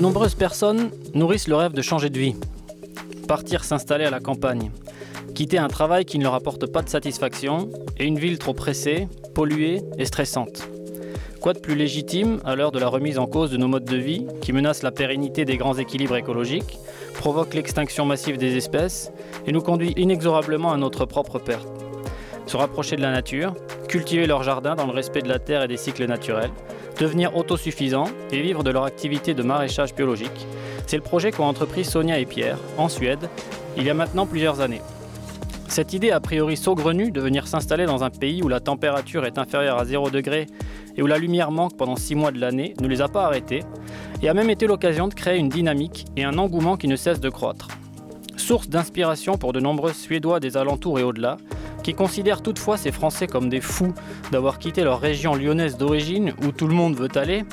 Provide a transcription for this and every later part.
De nombreuses personnes nourrissent le rêve de changer de vie, partir s'installer à la campagne, quitter un travail qui ne leur apporte pas de satisfaction et une ville trop pressée, polluée et stressante. Quoi de plus légitime à l'heure de la remise en cause de nos modes de vie qui menacent la pérennité des grands équilibres écologiques, provoquent l'extinction massive des espèces et nous conduit inexorablement à notre propre perte? Se rapprocher de la nature, cultiver leur jardin dans le respect de la terre et des cycles naturels, devenir autosuffisants et vivre de leur activité de maraîchage biologique, c'est le projet qu'ont entrepris Sonia et Pierre en Suède il y a maintenant plusieurs années. Cette idée a priori saugrenue de venir s'installer dans un pays où la température est inférieure à 0 degré et où la lumière manque pendant 6 mois de l'année ne les a pas arrêtés et a même été l'occasion de créer une dynamique et un engouement qui ne cessent de croître. Source d'inspiration pour de nombreux Suédois des alentours et au-delà, qui considèrent toutefois ces Français comme des fous d'avoir quitté leur région lyonnaise d'origine où tout le monde veut aller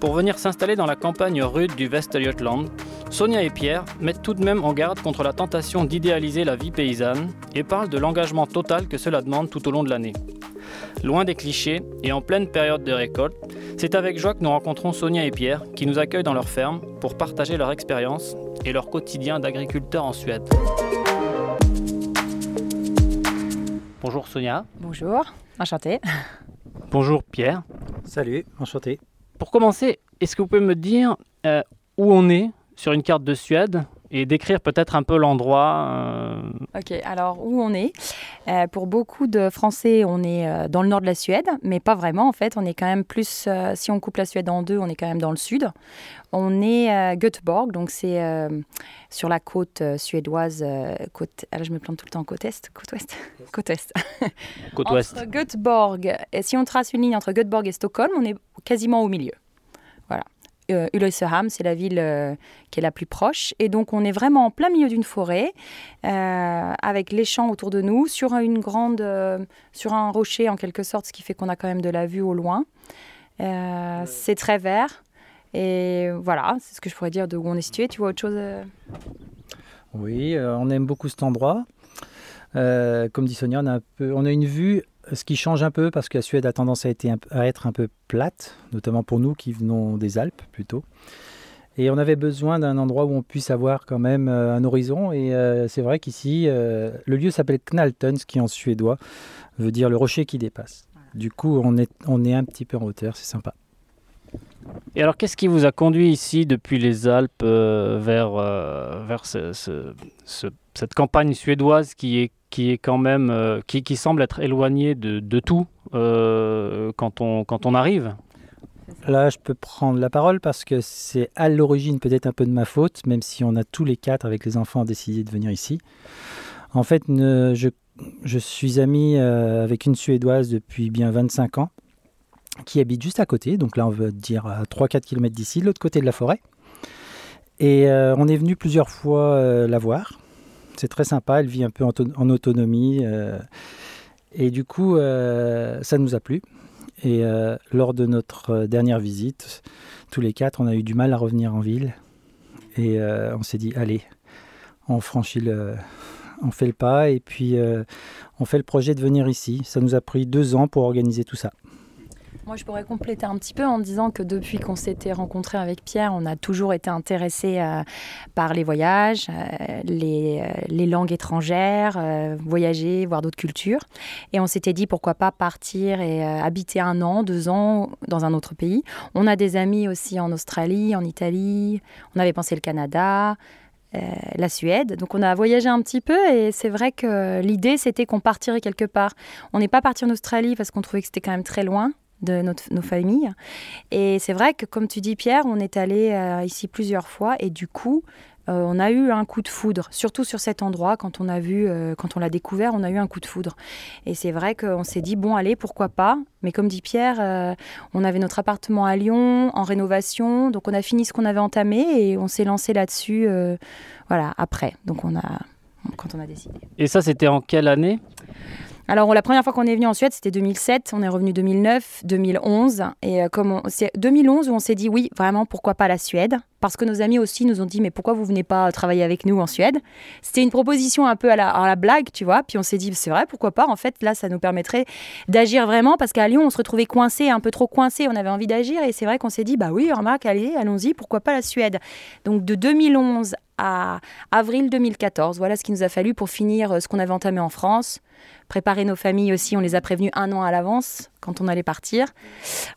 pour venir s'installer dans la campagne rude du Västergötland, Sonia et Pierre mettent tout de même en garde contre la tentation d'idéaliser la vie paysanne et parlent de l'engagement total que cela demande tout au long de l'année. Loin des clichés et en pleine période de récolte, c'est avec joie que nous rencontrons Sonia et Pierre qui nous accueillent dans leur ferme pour partager leur expérience et leur quotidien d'agriculteur en Suède. Bonjour Sonia. Bonjour, enchanté. Bonjour Pierre. Salut, enchanté. Pour commencer, est-ce que vous pouvez me dire euh, où on est sur une carte de Suède? Et décrire peut-être un peu l'endroit euh, Ok, alors où on est Euh, Pour beaucoup de Français, on est euh, dans le nord de la Suède, mais pas vraiment en fait. On est quand même plus, euh, si on coupe la Suède en deux, on est quand même dans le sud. On est à Göteborg, donc c'est euh, sur la côte euh, suédoise, euh, côte. Alors je me plante tout le temps, côte est, côte ouest, côte est. côte ouest Entre Göteborg, et si on trace une ligne entre Göteborg et Stockholm, on est quasiment au milieu. Euh, Ulricehamn, c'est la ville euh, qui est la plus proche. Et donc, on est vraiment en plein milieu d'une forêt, euh, avec les champs autour de nous, sur une grande, euh, sur un rocher en quelque sorte, ce qui fait qu'on a quand même de la vue au loin. C'est très vert. Et voilà, c'est ce que je pourrais dire de où on est situé. Tu vois autre chose Oui, on aime beaucoup cet endroit. Comme dit Sonia, on a, un peu, on a une vue, ce qui change un peu parce que la Suède a tendance à, été un- à être un peu plate, notamment pour nous qui venons des Alpes plutôt. Et on avait besoin d'un endroit où on puisse avoir quand même euh, un horizon. Et euh, c'est vrai qu'ici, euh, le lieu s'appelle Knalton, ce qui en suédois veut dire le rocher qui dépasse. Du coup, on est, on est un petit peu en hauteur, c'est sympa. Et alors, qu'est-ce qui vous a conduit ici depuis les Alpes euh, vers, euh, vers ce- ce- ce- cette campagne suédoise qui est, qui est quand même, euh, qui, qui semble être éloignée de, de tout quand, on, quand on arrive? Là, je peux prendre la parole parce que c'est à l'origine peut-être un peu de ma faute, même si on a tous les quatre avec les enfants décidé de venir ici. En fait, je, je suis ami avec une Suédoise depuis bien 25 ans qui habite juste à côté, donc là on veut dire à 3-4 km d'ici, de l'autre côté de la forêt. Et euh, on est venu plusieurs fois euh, la voir. C'est très sympa, elle vit un peu en, auto- en autonomie. euh, et du coup, euh, ça nous a plu. Et euh, lors de notre euh, dernière visite, tous les quatre, on a eu du mal à revenir en ville. Et euh, on s'est dit, allez, on franchit le, on fait le pas et puis euh, on fait le projet de venir ici. Ça nous a pris deux ans pour organiser tout ça. Moi, je pourrais compléter un petit peu en disant que depuis qu'on s'était rencontré avec Pierre, on a toujours été intéressé euh, par les voyages, euh, les, euh, les langues étrangères, euh, voyager, voir d'autres cultures. Et on s'était dit pourquoi pas partir et habiter un an, deux ans dans un autre pays. On a des amis aussi en Australie, en Italie. On avait pensé le Canada. la Suède. Donc on a voyagé un petit peu et c'est vrai que l'idée c'était qu'on partirait quelque part. On n'est pas parti en Australie parce qu'on trouvait que c'était quand même très loin de notre, nos familles. Et c'est vrai que, comme tu dis, Pierre, on est allé euh, ici plusieurs fois et du coup, euh, on a eu un coup de foudre, surtout sur cet endroit. Quand on a vu, euh, quand on l'a découvert, on a eu un coup de foudre. Et c'est vrai qu'on s'est dit bon, allez, pourquoi pas? Mais comme dit Pierre, on avait notre appartement à Lyon en rénovation, donc on a fini ce qu'on avait entamé et on s'est lancé là-dessus. voilà, après. Donc on a, quand on a décidé. Et ça, c'était en quelle année? Alors, la première fois qu'on est venu en Suède, c'était 2007. On est revenu 2009, 2011. Et euh, comme c'est 2011 où on s'est dit oui, vraiment, pourquoi pas la Suède? Parce que nos amis aussi nous ont dit mais pourquoi vous venez pas travailler avec nous en Suède? C'était une proposition un peu à la, à la blague, tu vois. Puis on s'est dit c'est vrai, pourquoi pas? En fait, là, ça nous permettrait d'agir vraiment parce qu'à Lyon, on se retrouvait coincé, un peu trop coincé. On avait envie d'agir et c'est vrai qu'on s'est dit bah oui, remarque, allez, allons-y, pourquoi pas la Suède? Donc de 2011 à avril 2014, voilà ce qu'il nous a fallu pour finir euh, ce qu'on avait entamé en France préparer nos familles aussi. On les a prévenus un an à l'avance quand on allait partir.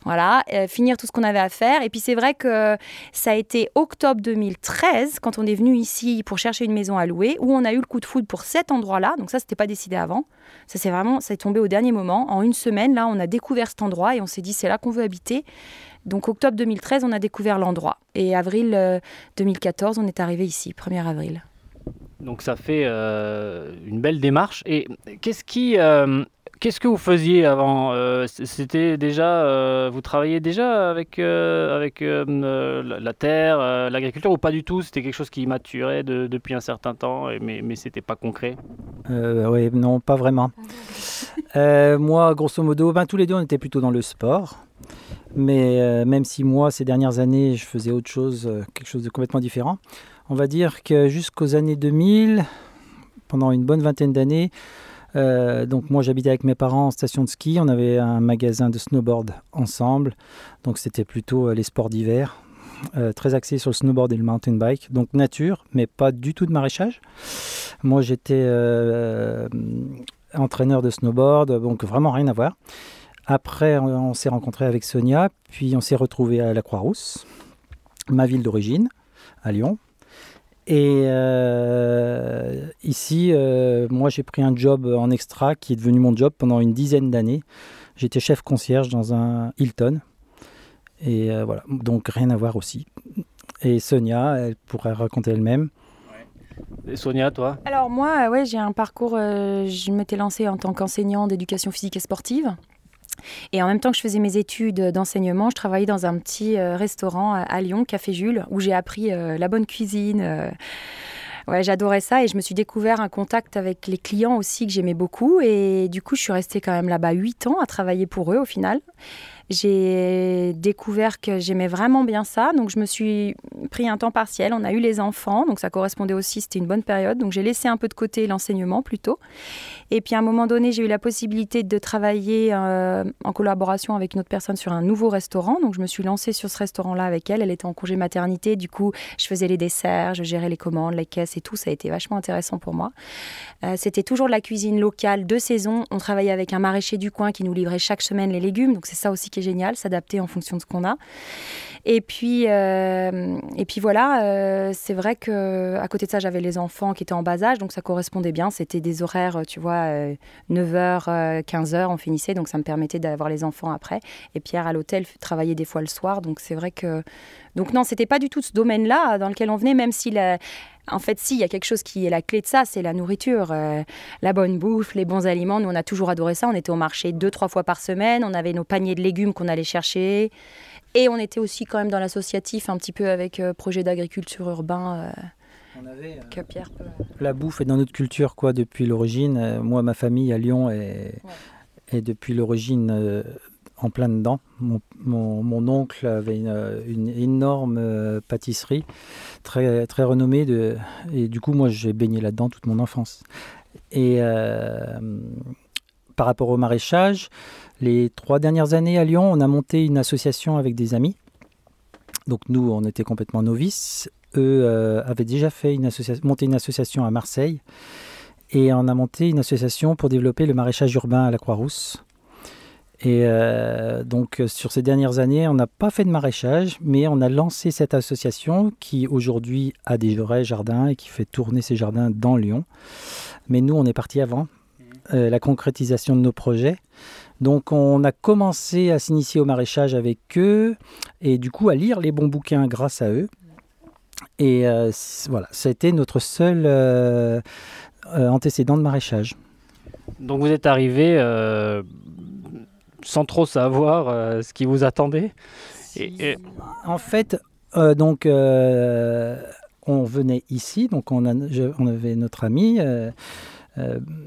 Voilà, euh, finir tout ce qu'on avait à faire. Et puis c'est vrai que ça a été octobre 2013 quand on est venu ici pour chercher une maison à louer où on a eu le coup de foudre pour cet endroit-là. Donc ça, c'était pas décidé avant. Ça c'est vraiment, ça est tombé au dernier moment. En une semaine, là, on a découvert cet endroit et on s'est dit c'est là qu'on veut habiter. Donc octobre 2013, on a découvert l'endroit. Et avril 2014, euh, on est arrivé ici, 1er avril. Donc ça fait euh, une belle démarche. Et qu'est-ce qui, euh, qu'est-ce que vous faisiez avant euh, C'était déjà, vous travailliez déjà avec avec la terre, l'agriculture ou pas du tout? C'était quelque chose qui maturait depuis un certain temps, mais mais c'était pas concret? oui, non, pas vraiment. moi, grosso modo, ben, tous les deux, on était plutôt dans le sport. Mais même si moi, ces dernières années, je faisais autre chose, quelque chose de complètement différent. On va dire que jusqu'aux années 2000, pendant une bonne vingtaine d'années, euh, donc moi j'habitais avec mes parents en station de ski, on avait un magasin de snowboard ensemble, donc c'était plutôt euh, les sports d'hiver, euh, très axé sur le snowboard et le mountain bike, donc nature, mais pas du tout de maraîchage. Moi j'étais entraîneur de snowboard, donc vraiment rien à voir. Après on, on s'est rencontré avec Sonia, puis on s'est retrouvé à la Croix-Rousse, ma ville d'origine, à Lyon. Et euh, ici, euh, moi, j'ai pris un job en extra qui est devenu mon job pendant une dizaine d'années. J'étais chef concierge dans un Hilton. Et euh, voilà, donc rien à voir aussi. Et Sonia, elle pourrait raconter elle-même. Et Sonia, toi? Alors moi, ouais, j'ai un parcours, je m'étais lancée en tant qu'enseignant d'éducation physique et sportive. Et en même temps que je faisais mes études d'enseignement, je travaillais dans un petit euh, restaurant à Lyon, Café Jules, où j'ai appris euh, la bonne cuisine. Euh. Ouais, j'adorais ça et je me suis découvert un contact avec les clients aussi que j'aimais beaucoup. Et du coup, je suis restée quand même là-bas 8 ans à travailler pour eux au final j'ai découvert que j'aimais vraiment bien ça. Donc, je me suis pris un temps partiel. On a eu les enfants, donc ça correspondait aussi, c'était une bonne période. Donc, j'ai laissé un peu de côté l'enseignement plutôt. Et puis, à un moment donné, j'ai eu la possibilité de travailler euh, en collaboration avec une autre personne sur un nouveau restaurant. Donc, je me suis lancée sur ce restaurant-là avec elle. Elle était en congé maternité. Du coup, je faisais les desserts, je gérais les commandes, les caisses et tout. Ça a été vachement intéressant pour moi. Euh, c'était toujours de la cuisine locale de saison. On travaillait avec un maraîcher du coin qui nous livrait chaque semaine les légumes. Donc, c'est ça aussi qui génial, s'adapter en fonction de ce qu'on a. Et puis, euh, et puis voilà, euh, c'est vrai que à côté de ça, j'avais les enfants qui étaient en bas âge, donc ça correspondait bien. C'était des horaires, tu vois, 9h, euh, 15h, on finissait, donc ça me permettait d'avoir les enfants après. Et Pierre à l'hôtel travaillait des fois le soir, donc c'est vrai que. Donc non, c'était pas du tout ce domaine-là dans lequel on venait, même si la en fait, si, il y a quelque chose qui est la clé de ça, c'est la nourriture, euh, la bonne bouffe, les bons aliments. Nous, on a toujours adoré ça. On était au marché deux, trois fois par semaine. On avait nos paniers de légumes qu'on allait chercher. Et on était aussi quand même dans l'associatif, un petit peu avec euh, projet d'agriculture urbain. Euh, on avait, que Pierre La bouffe est dans notre culture, quoi, depuis l'origine. moi, ma famille à Lyon est, est depuis l'origine en plein dedans. Mon, oncle avait une, énorme euh, pâtisserie très, très renommée et du coup moi j'ai baigné là-dedans toute mon enfance. Et euh, par rapport au maraîchage, les trois dernières années à Lyon, on a monté une association avec des amis. Donc nous, on était complètement novices. Eux euh, avaient déjà fait une monté une association à Marseille et on a monté une association pour développer le maraîchage urbain à la Croix-Rousse. Et euh, donc sur ces dernières années, on n'a pas fait de maraîchage, mais on a lancé cette association qui aujourd'hui a des vrais jardins et qui fait tourner ces jardins dans Lyon. Mais nous, on est parti avant euh, la concrétisation de nos projets. Donc on a commencé à s'initier au maraîchage avec eux et du coup à lire les bons bouquins grâce à eux. Et euh, voilà, ça a été notre seul antécédent de maraîchage. Donc vous êtes arrivé sans trop savoir euh, ce qui vous attendait. Et, En fait, euh, donc, euh, on venait ici, donc on, on avait notre amie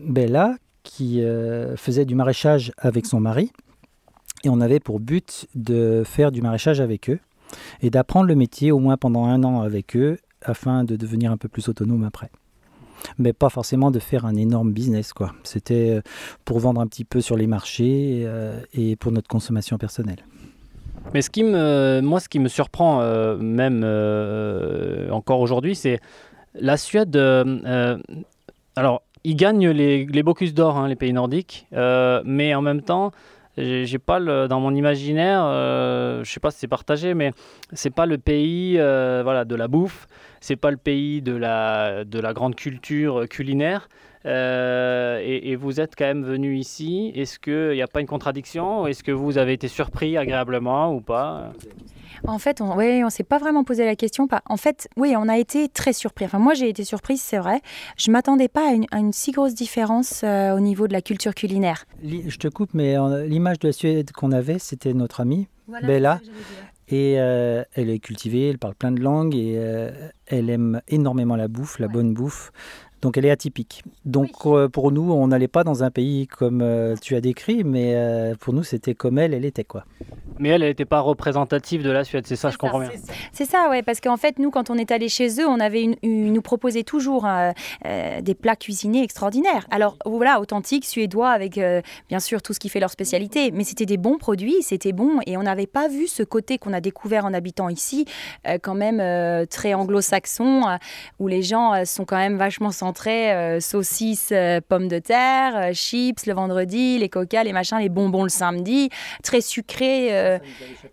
Bella qui faisait du maraîchage avec son mari. Et on avait pour but de faire du maraîchage avec eux. et d'apprendre le métier au moins pendant un an avec eux afin de devenir un peu plus autonome après. Mais pas forcément de faire un énorme business, quoi. C'était euh, pour vendre un petit peu sur les marchés euh, et pour notre consommation personnelle. Mais ce qui me, moi, ce qui me surprend euh, même encore aujourd'hui, c'est la Suède. alors, ils gagnent les, les Bocuse d'or, hein, les pays nordiques, mais en même temps, j'ai pas le, dans mon imaginaire, euh, je sais pas si c'est partagé, mais c'est pas le pays euh, voilà, de la bouffe, c'est pas le pays de la, de la grande culture culinaire. Euh, et, vous êtes quand même venu ici. Est-ce qu'il n'y a pas une contradiction? Est-ce que vous avez été surpris agréablement ou pas? En fait, on, ouais, on s'est pas vraiment posé la question. En fait, oui, on a été très surpris. Enfin, moi, j'ai été surprise, c'est vrai. Je m'attendais pas à une, si grosse différence euh, au niveau de la culture culinaire. Je te coupe, mais l'image de la Suède qu'on avait, c'était notre amie Bella. Et euh, elle est cultivée, elle parle plein de langues et euh, elle aime énormément la bouffe, la bonne bouffe. Donc elle est atypique. Donc pour nous, on n'allait pas dans un pays comme tu as décrit, mais pour nous, c'était comme elle, elle était quoi. Mais elle, elle n'était pas représentative de la Suède, c'est ça, je comprends bien. C'est ça, ouais, parce qu'en fait, nous, quand on est allé chez eux, on avait une, nous proposait toujours euh, euh, des plats cuisinés extraordinaires. Alors voilà, authentique, suédois, avec euh, bien sûr tout ce qui fait leur spécialité, mais c'était des bons produits, c'était bon, et on n'avait pas vu ce côté qu'on a découvert en habitant ici, quand même très anglo-saxon, où les gens sont quand même vachement centrés, saucisses, pommes de terre, chips le vendredi, les coca, les machins, les bonbons le samedi, très sucrés euh,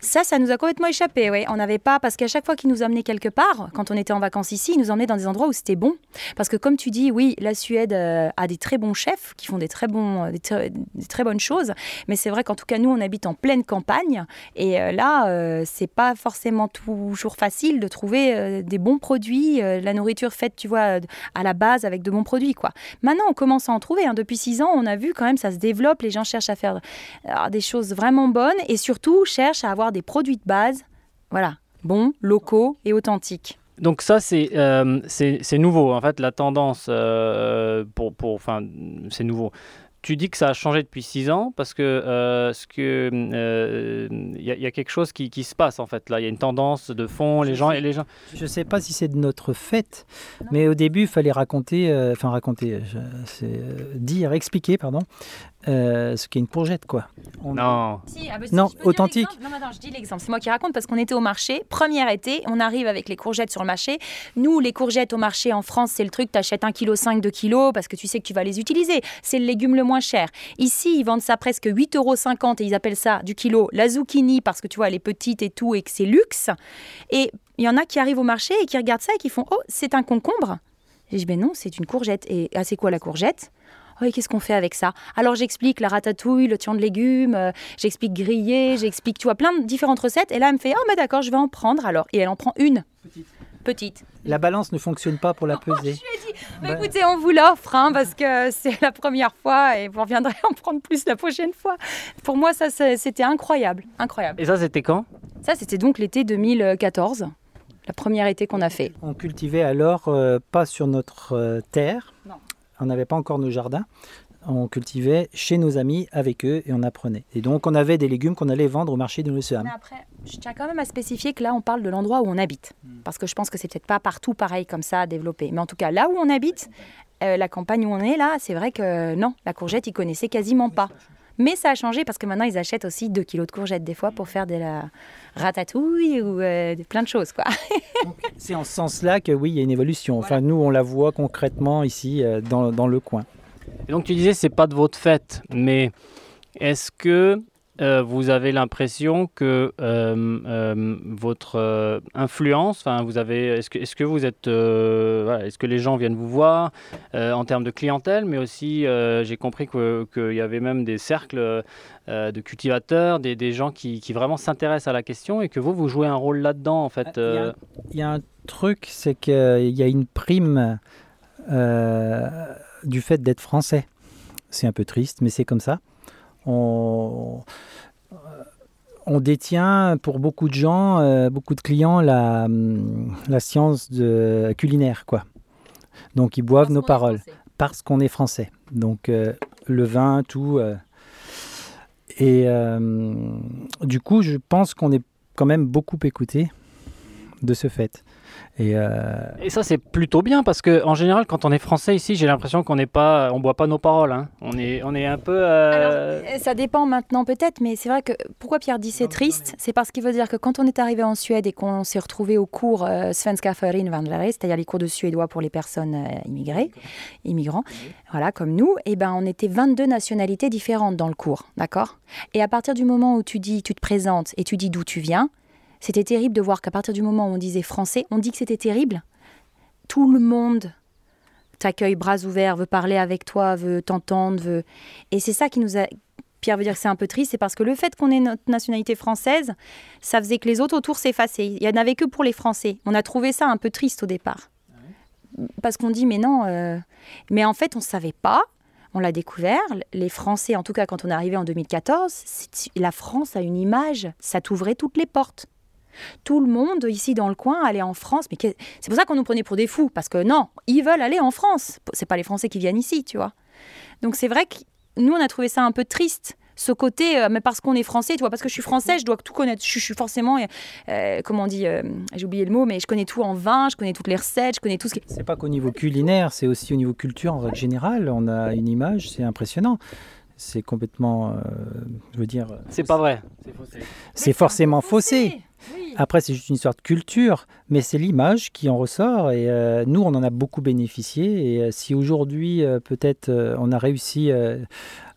ça, ça nous a complètement échappé. Oui. On n'avait pas, parce qu'à chaque fois qu'il nous emmenait quelque part, quand on était en vacances ici, il nous emmenait dans des endroits où c'était bon. Parce que comme tu dis, oui, la Suède euh, a des très bons chefs qui font des très, bons, des, très bonnes choses. Mais c'est vrai qu'en tout cas, nous, on habite en pleine campagne. Et euh, là, c'est pas forcément toujours facile de trouver des bons produits, la nourriture faite, tu vois, à la base avec de bons produits. quoi. Maintenant, on commence à en trouver. Hein. Depuis six ans, on a vu quand même ça se développe. Les gens cherchent à faire des choses vraiment bonnes. Et surtout, cherche à avoir des produits de base, voilà, bons, locaux et authentiques. Donc ça, c'est euh, nouveau. En fait, la tendance, euh, pour, pour, c'est nouveau tu dis que ça a changé depuis six ans parce que euh, ce que il euh, y, a quelque chose qui, qui, se passe en fait là. Il y a une tendance de fond. Les gens et les gens. Je sais pas si c'est de notre fait, mais au début il fallait raconter, euh, enfin raconter, c'est dire, expliquer, pardon, ce qu'est une courgette quoi. Non. Ah bah non, authentique. Non, non, je dis l'exemple. C'est moi qui raconte parce qu'on était au marché, premier été, on arrive avec les courgettes sur le marché. Nous, les courgettes au marché en France, c'est le truc, tu achètes 1,5 kg, 2 kg parce que tu sais que tu vas les utiliser. C'est le légume le moins cher. Ici, ils vendent ça presque 8,50 euros et ils appellent ça du kilo la zucchini parce que tu vois, elle est petite et tout et que c'est luxe. Et il y en a qui arrivent au marché et qui regardent ça et qui font Oh, c'est un concombre. Et je dis Ben non, c'est une courgette. Et ah, c'est quoi la courgette? Oui, qu'est-ce qu'on fait avec ça? Alors j'explique la ratatouille, le tian de légumes, euh, j'explique griller, j'explique, tu vois, plein de différentes recettes. Et là, elle me fait, oh, mais d'accord, je vais en prendre alors. Et elle en prend une. Petite petite. La balance ne fonctionne pas pour la peser. je lui ai dit, bah, écoutez, on vous l'offre hein, parce que c'est la première fois et vous reviendrez en prendre plus la prochaine fois. Pour moi, ça, c'était incroyable, incroyable. Et ça, c'était quand? Ça, c'était donc l'été 2014, la première été qu'on a fait. On cultivait alors euh, pas sur notre euh, terre. Non. On n'avait pas encore nos jardins on cultivait chez nos amis avec eux et on apprenait. Et donc on avait des légumes qu'on allait vendre au marché de l'océan. Mais après, je tiens quand même à spécifier que là on parle de l'endroit où on habite. Hmm. Parce que je pense que c'est peut-être pas partout pareil comme ça à développer. Mais en tout cas, là où on habite, euh, la campagne où on est là, c'est vrai que non, la courgette, ils connaissaient quasiment pas. Mais ça a changé parce que maintenant ils achètent aussi 2 kilos de courgettes des fois pour faire de la ratatouille ou euh, plein de choses. quoi. c'est en ce sens-là que oui, il y a une évolution. Enfin, nous, on la voit concrètement ici euh, dans, dans le coin. Et donc tu disais c'est pas de votre fait, mais est-ce que euh, vous avez l'impression que euh, euh, votre influence, vous avez, est-ce que, est-ce que vous êtes, est-ce que les gens viennent vous voir en termes de clientèle, mais aussi j'ai compris qu'il y avait même des cercles de cultivateurs, des, des gens qui, qui, vraiment s'intéressent à la question et que vous vous jouez un rôle là-dedans en fait. Il y, a un truc, c'est qu'il y a une prime du fait d'être français. C'est un peu triste, mais c'est comme ça. On, on détient pour beaucoup de gens, euh, beaucoup de clients, la, la science de, culinaire. quoi. Donc ils boivent nos paroles parce qu'on est français. Donc euh, le vin, tout. Euh. et du coup, je pense qu'on est quand même beaucoup écouté de ce fait. Euh, Et, ça, c'est plutôt bien parce que en général, quand on est français ici, j'ai l'impression qu'on n'est pas, on boit pas nos paroles. Hein. On est, on est un peu. Euh, Alors, ça dépend maintenant peut-être, mais c'est vrai que pourquoi Pierre dit c'est triste, c'est parce qu'il veut dire que quand on est arrivé en Suède et qu'on s'est retrouvé au cours euh, Svenska Förin c'est-à-dire les cours de suédois pour les personnes immigrées, immigrants, voilà comme nous, et eh ben on était 22 nationalités différentes dans le cours, d'accord? Et à partir du moment où tu dis, tu te présentes et tu dis d'où tu viens, c'était terrible de voir qu'à partir du moment où on disait français, on dit que c'était terrible. Tout le monde t'accueille bras ouverts, veut parler avec toi, veut t'entendre, veut... Et c'est ça qui nous a... Pierre veut dire que c'est un peu triste, c'est parce que le fait qu'on ait notre nationalité française, ça faisait que les autres autour s'effaçaient. Il n'y en avait que pour les Français. On a trouvé ça un peu triste au départ. Parce qu'on dit, mais non, euh, mais en fait, on ne savait pas. On l'a découvert. Les Français, en tout cas quand on est arrivé en 2014, la France a une image, ça t'ouvrait toutes les portes. Tout le monde ici dans le coin allait en France. Mais c'est pour ça qu'on nous prenait pour des fous. Parce que non, ils veulent aller en France. C'est pas les Français qui viennent ici, tu vois. Donc c'est vrai que nous, on a trouvé ça un peu triste ce côté, euh, mais parce qu'on est français, tu vois, parce que je suis français, je dois tout connaître. Je, suis forcément, euh, comment on dit, euh, j'ai oublié le mot, mais je connais tout en vin, je connais toutes les recettes, je connais tout ce qui. C'est pas qu'au niveau culinaire, c'est aussi au niveau culture en règle générale. On a une image, c'est impressionnant c'est complètement, je veux dire. C'est pas vrai. C'est forcément faussé. Après, c'est juste une histoire de culture, mais c'est l'image qui en ressort. Et euh, nous, on en a beaucoup bénéficié. Et euh, si aujourd'hui, euh, peut-être, on a réussi à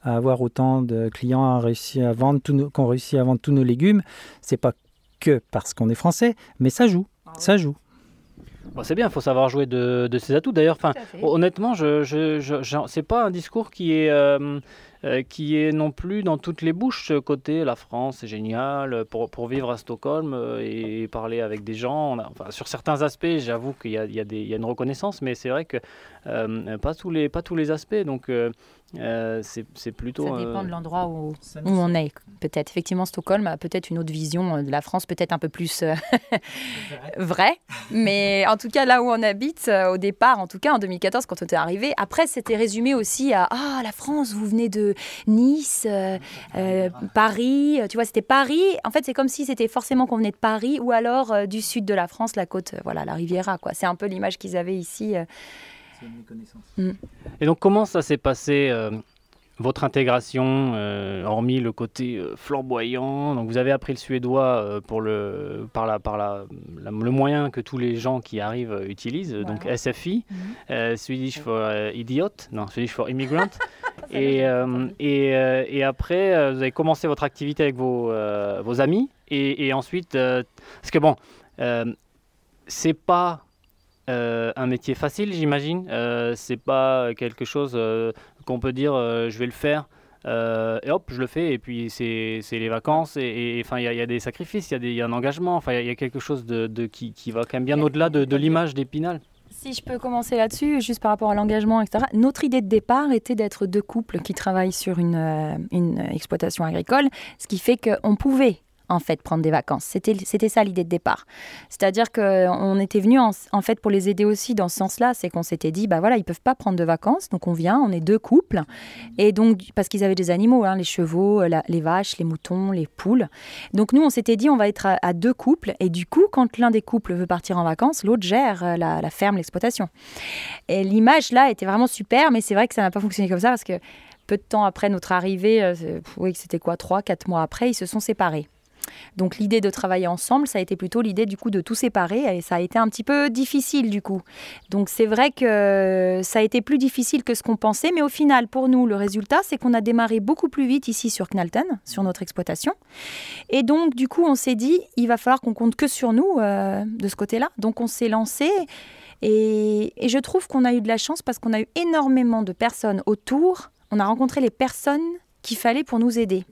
avoir autant de clients, réussi à vendre qu'on réussit à vendre tous nos légumes, c'est pas que parce qu'on est français, mais ça joue. Ah ça joue. c'est bien, il faut savoir jouer de, ses atouts. D'ailleurs, honnêtement, je, je, je, c'est pas un discours qui est euh, qui est non plus dans toutes les bouches ce côté la France c'est génial pour, pour, vivre à Stockholm euh, et parler avec des gens. enfin, sur certains aspects, j'avoue qu'il y, y, y, a une reconnaissance, mais c'est vrai que euh, pas, tous les, pas tous les aspects. Donc euh, c'est plutôt. Ça dépend de l'endroit où, où, on est. Peut-être. Effectivement, Stockholm a peut-être une autre vision de la France, peut-être un peu plus euh, vraie. Mais en tout cas, là où on habite, euh, au départ, en tout cas en 2014, quand on était arrivé, après, c'était résumé aussi à Ah, la France, vous venez de Nice, Paris. Tu vois, c'était Paris. En fait, c'est comme si c'était forcément qu'on venait de Paris ou alors du sud de la France, la côte, voilà, la Riviera. C'est un peu l'image qu'ils avaient ici. Mm. Et donc comment ça s'est passé euh, votre intégration, euh, hormis le côté euh, flamboyant, donc vous avez appris le suédois pour le, par, la, par la, le moyen que tous les gens qui arrivent utilisent, donc SFI, mm Swedish for Idiot, non, Swedish for Immigrant. et, et, et, après, vous avez commencé votre activité avec vos, vos amis, et, et ensuite, parce que bon, c'est pas euh, un métier facile, j'imagine. Euh, c'est pas quelque chose euh, qu'on peut dire je vais le faire. et hop, je le fais, et puis c'est les vacances, et enfin, il y, a des sacrifices, il y, y, a un engagement, enfin, il y, a quelque chose de, de qui, qui, va quand même bien au-delà de, de l'image d'Épinal. Si je peux commencer là-dessus, juste par rapport à l'engagement, etc. Notre idée de départ était d'être deux couples qui travaillent sur une, une exploitation agricole, ce qui fait qu'on pouvait en fait, prendre des vacances. C'était, ça l'idée de départ. C'est-à-dire qu'on était venu en, fait pour les aider aussi dans ce sens-là, c'est qu'on s'était dit, bah voilà, ils peuvent pas prendre de vacances, donc on vient, on est deux couples, et donc parce qu'ils avaient des animaux, hein, les chevaux, les vaches, les moutons, les poules. Donc nous, on s'était dit, on va être à, deux couples, et du coup, quand l'un des couples veut partir en vacances, l'autre gère euh, la, ferme, l'exploitation. Et l'image là était vraiment super, mais c'est vrai que ça n'a pas fonctionné comme ça parce que peu de temps après notre arrivée, euh, oui, c'était quoi, trois, quatre mois après, ils se sont séparés. Donc l'idée de travailler ensemble, ça a été plutôt l'idée du coup de tout séparer et ça a été un petit peu difficile du coup. Donc c'est vrai que ça a été plus difficile que ce qu'on pensait, mais au final pour nous le résultat c'est qu'on a démarré beaucoup plus vite ici sur Knalton, sur notre exploitation. Et donc du coup on s'est dit il va falloir qu'on compte que sur nous euh, de ce côté-là. Donc on s'est lancé. Et, et je trouve qu'on a eu de la chance parce qu'on a eu énormément de personnes autour. On a rencontré les personnes qu'il fallait pour nous aider.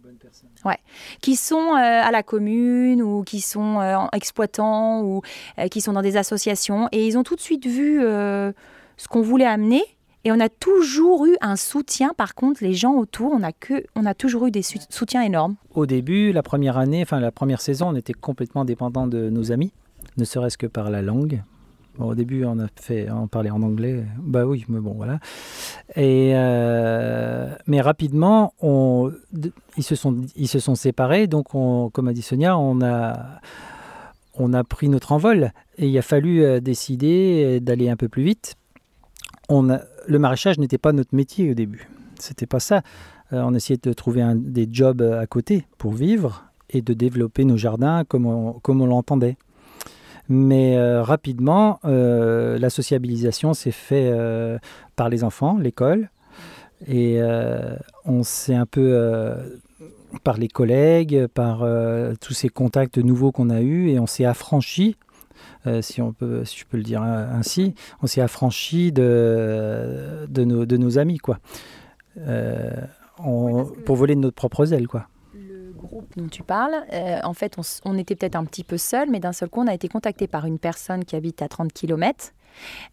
Ouais. Qui sont euh, à la commune ou qui sont euh, exploitants ou euh, qui sont dans des associations. Et ils ont tout de suite vu ce qu'on voulait amener. Et on a toujours eu un soutien, par contre, les gens autour, on a, que, on a toujours eu des soutiens énormes. Au début, la première année, enfin la première saison, on était complètement dépendant de nos amis, ne serait-ce que par la langue, au début, on a fait, on parlait en anglais. Bah oui, mais bon, voilà. Euh, mais rapidement, ils, se sont, séparés. Donc, on, comme a dit Sonia, on a, pris notre envol. Et il a fallu euh, décider d'aller un peu plus vite. Le maraîchage n'était pas notre métier au début. C'était pas ça. Euh, on essayait de trouver des jobs à côté pour vivre et de développer nos jardins comme on l'entendait. Mais euh, rapidement, euh, la sociabilisation s'est faite euh, par les enfants, l'école, et on s'est un peu par les collègues, par tous ces contacts nouveaux qu'on a eus, et on s'est affranchi, si, on peut, si je peux le dire ainsi, on s'est affranchi de, de, nos, de nos amis, quoi. On, pour voler de notre propre aile, quoi dont tu parles, euh, en fait, on, était peut-être un petit peu seul, mais d'un seul coup, on a été contacté par une personne qui habite à 30 km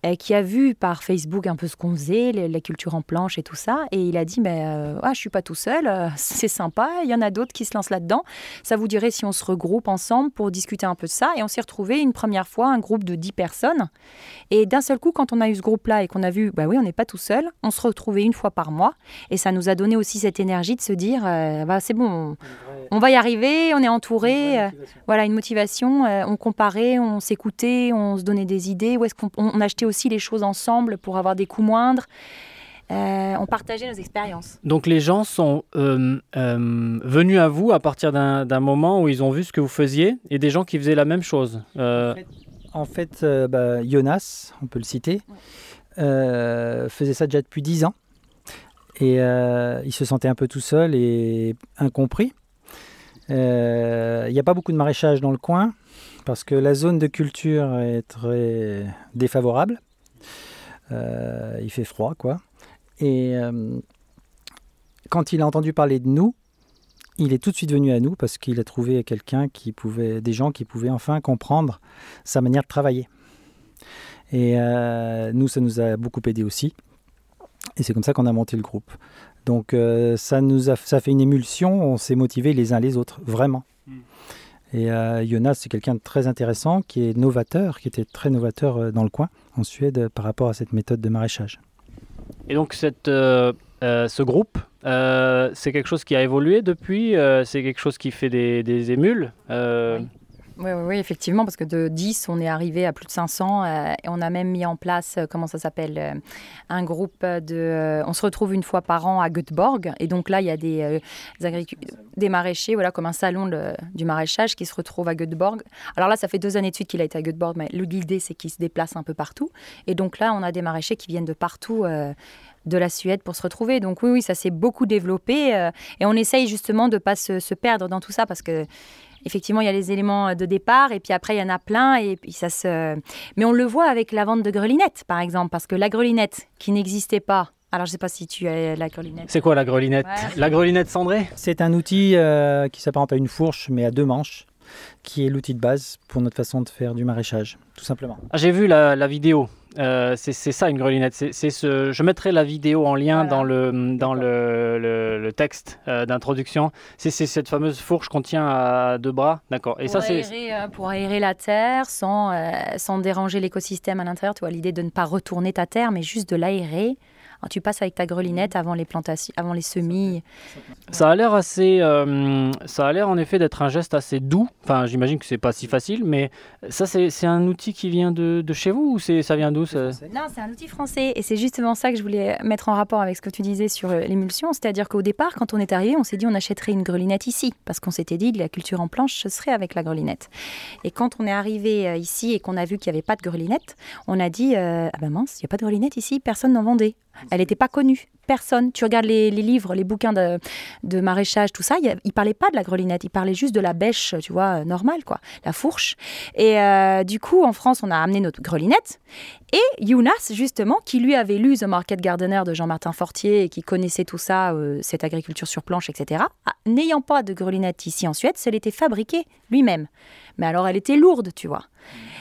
euh, qui a vu par Facebook un peu ce qu'on faisait, la culture en planche et tout ça. Et il a dit, mais euh, ah, je suis pas tout seul, euh, c'est sympa, il y en a d'autres qui se lancent là-dedans. Ça vous dirait si on se regroupe ensemble pour discuter un peu de ça. Et on s'est retrouvé une première fois, un groupe de 10 personnes. Et d'un seul coup, quand on a eu ce groupe-là et qu'on a vu, bah oui, on n'est pas tout seul, on se retrouvait une fois par mois. Et ça nous a donné aussi cette énergie de se dire, bah, c'est bon, on, va y arriver, on est entouré. voilà, une motivation. on comparait, on s'écoutait, on se donnait des idées. Où est-ce qu'on on achetait aussi les choses ensemble pour avoir des coûts moindres. Euh, on partageait nos expériences. Donc les gens sont euh, euh, venus à vous à partir d'un moment où ils ont vu ce que vous faisiez et des gens qui faisaient la même chose. En fait, bah, Jonas, on peut le citer, faisait ça déjà depuis 10 ans et il se sentait un peu tout seul et incompris. Il n'y a pas beaucoup de maraîchage dans le coin parce que la zone de culture est très défavorable. Euh, il fait froid, quoi. Et euh, quand il a entendu parler de nous, il est tout de suite venu à nous parce qu'il a trouvé quelqu'un qui pouvait, des gens qui pouvaient enfin comprendre sa manière de travailler. Et euh, nous, ça nous a beaucoup aidé aussi. Et c'est comme ça qu'on a monté le groupe. Donc ça nous a, ça fait une émulsion. On s'est motivés les uns les autres, vraiment. Et euh, Jonas, c'est quelqu'un de très intéressant, qui est novateur, qui était très novateur euh, dans le coin, en Suède, euh, par rapport à cette méthode de maraîchage. Et donc cette, ce groupe, c'est quelque chose qui a évolué depuis C'est quelque chose qui fait des, des émules oui, oui, effectivement, parce que de 10, on est arrivé à plus de 500 euh, et on a même mis en place, euh, comment ça s'appelle, euh, un groupe de... on se retrouve une fois par an à Göteborg et donc là, il y a des, des maraîchers, voilà, comme un salon du maraîchage qui se retrouve à Göteborg. Alors là, ça fait deux années de suite qu'il a été à Göteborg, mais l'idée, c'est qu'il se déplace un peu partout. Et donc là, on a des maraîchers qui viennent de partout de la Suède pour se retrouver. Donc oui, oui, ça s'est beaucoup développé et on essaye justement de ne pas se, se, perdre dans tout ça parce que effectivement, il y a les éléments de départ et puis après, il y en a plein et puis ça se. Mais on le voit avec la vente de grelinettes, par exemple, parce que la grelinette qui n'existait pas. Alors, je ne sais pas si tu as la grelinette. C'est quoi la grelinette La grelinette cendrée? C'est un outil euh, qui s'apparente à une fourche, mais à deux manches, qui est l'outil de base pour notre façon de faire du maraîchage, tout simplement. Ah, j'ai vu la vidéo. Euh, c'est ça une grelinette. C'est ce, je mettrai la vidéo en lien dans le, dans le, le, texte euh, d'introduction. C'est cette fameuse fourche qu'on tient à deux bras. D'accord. Et ça, c'est. Euh, pour aérer la terre sans, sans déranger l'écosystème à l'intérieur. Tu vois, l'idée de ne pas retourner ta terre, mais juste de l'aérer tu passes avec ta grelinette avant les plantations, avant les semis. Ça a l'air assez, euh, ça a l'air en effet d'être un geste assez doux. Enfin, j'imagine que c'est pas si facile, mais ça c'est un outil qui vient de, de chez vous ou ça vient d'où ça... Non, c'est un outil français et c'est justement ça que je voulais mettre en rapport avec ce que tu disais sur euh, l'émulsion, c'est-à-dire qu'au départ, quand on est arrivé, on s'est dit on achèterait une grelinette ici parce qu'on s'était dit la culture en planche ce serait avec la grelinette. Et quand on est arrivé euh, ici et qu'on a vu qu'il n'y avait pas de grelinette, on a dit ah ben mince, il n'y a pas de grelinette ici, personne n'en vendait. Elle n'était pas connue. Personne. Tu regardes les, livres, les bouquins de, maraîchage, tout ça, il ne parlait pas de la grelinette, il parlait juste de la bêche, tu vois, euh, normale, quoi, la fourche. Et euh, du coup, en France, on a amené notre grelinette. Et Younas, justement, qui lui avait lu The Market Gardener de Jean-Martin Fortier et qui connaissait tout ça, euh, cette agriculture sur planche, etc., n'ayant pas de grelinette ici en Suède, elle était fabriquée lui-même. Mais alors, elle était lourde, tu vois.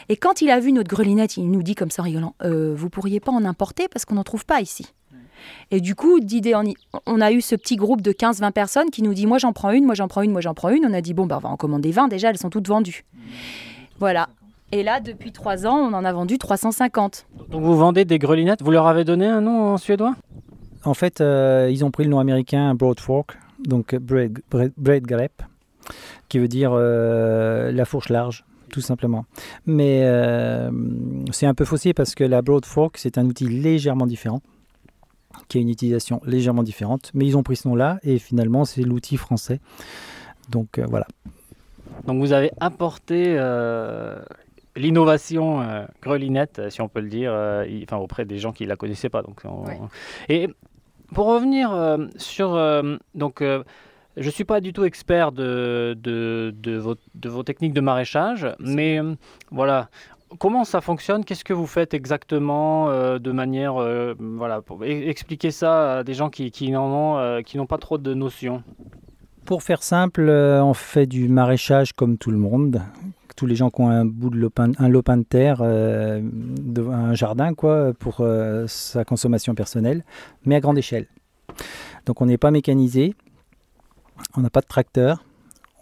Et quand il a vu notre grelinette, il nous dit comme ça en rigolant euh, Vous pourriez pas en importer parce qu'on n'en trouve pas ici. Et du coup, d'idée, on a eu ce petit groupe de 15-20 personnes qui nous dit Moi j'en prends une, moi j'en prends une, moi j'en prends une. On a dit Bon, bah, on va en commander 20 déjà, elles sont toutes vendues. Voilà. Et là, depuis 3 ans, on en a vendu 350. Donc vous vendez des grelinettes Vous leur avez donné un nom en suédois? En fait, euh, ils ont pris le nom américain Broad Fork, donc bread, bread, grape, qui veut dire euh, la fourche large, tout simplement. Mais euh, c'est un peu faussé parce que la Broad Fork, c'est un outil légèrement différent, qui a une utilisation légèrement différente. Mais ils ont pris ce nom-là et finalement, c'est l'outil français. Donc voilà. Donc vous avez apporté l'innovation grelinette, si on peut le dire, enfin, auprès des gens qui ne la connaissaient pas. Donc, Et pour revenir euh, sur. Euh, donc, euh, je ne suis pas du tout expert de, de, de, vos, de vos, techniques de maraîchage, mais voilà. Comment ça fonctionne? Qu'est-ce que vous faites exactement de manière. voilà, pour expliquer ça à des gens qui, qui n'en qui n'ont pas trop de notions? Pour faire simple, on fait du maraîchage comme tout le monde, tous les gens qui ont un bout de lopin, un lopin de terre, euh, un jardin, quoi, pour euh, sa consommation personnelle, mais à grande échelle. Donc on n'est pas mécanisé, on n'a pas de tracteur,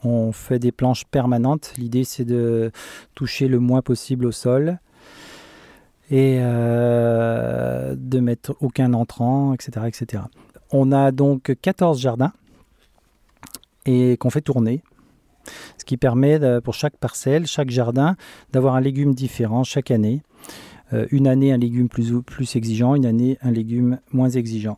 on fait des planches permanentes. L'idée c'est de toucher le moins possible au sol et euh, de mettre aucun entrant, etc., etc. On a donc 14 jardins et qu'on fait tourner ce qui permet pour chaque parcelle, chaque jardin, d'avoir un légume différent chaque année. Euh, une année un légume plus, plus exigeant, une année un légume moins exigeant.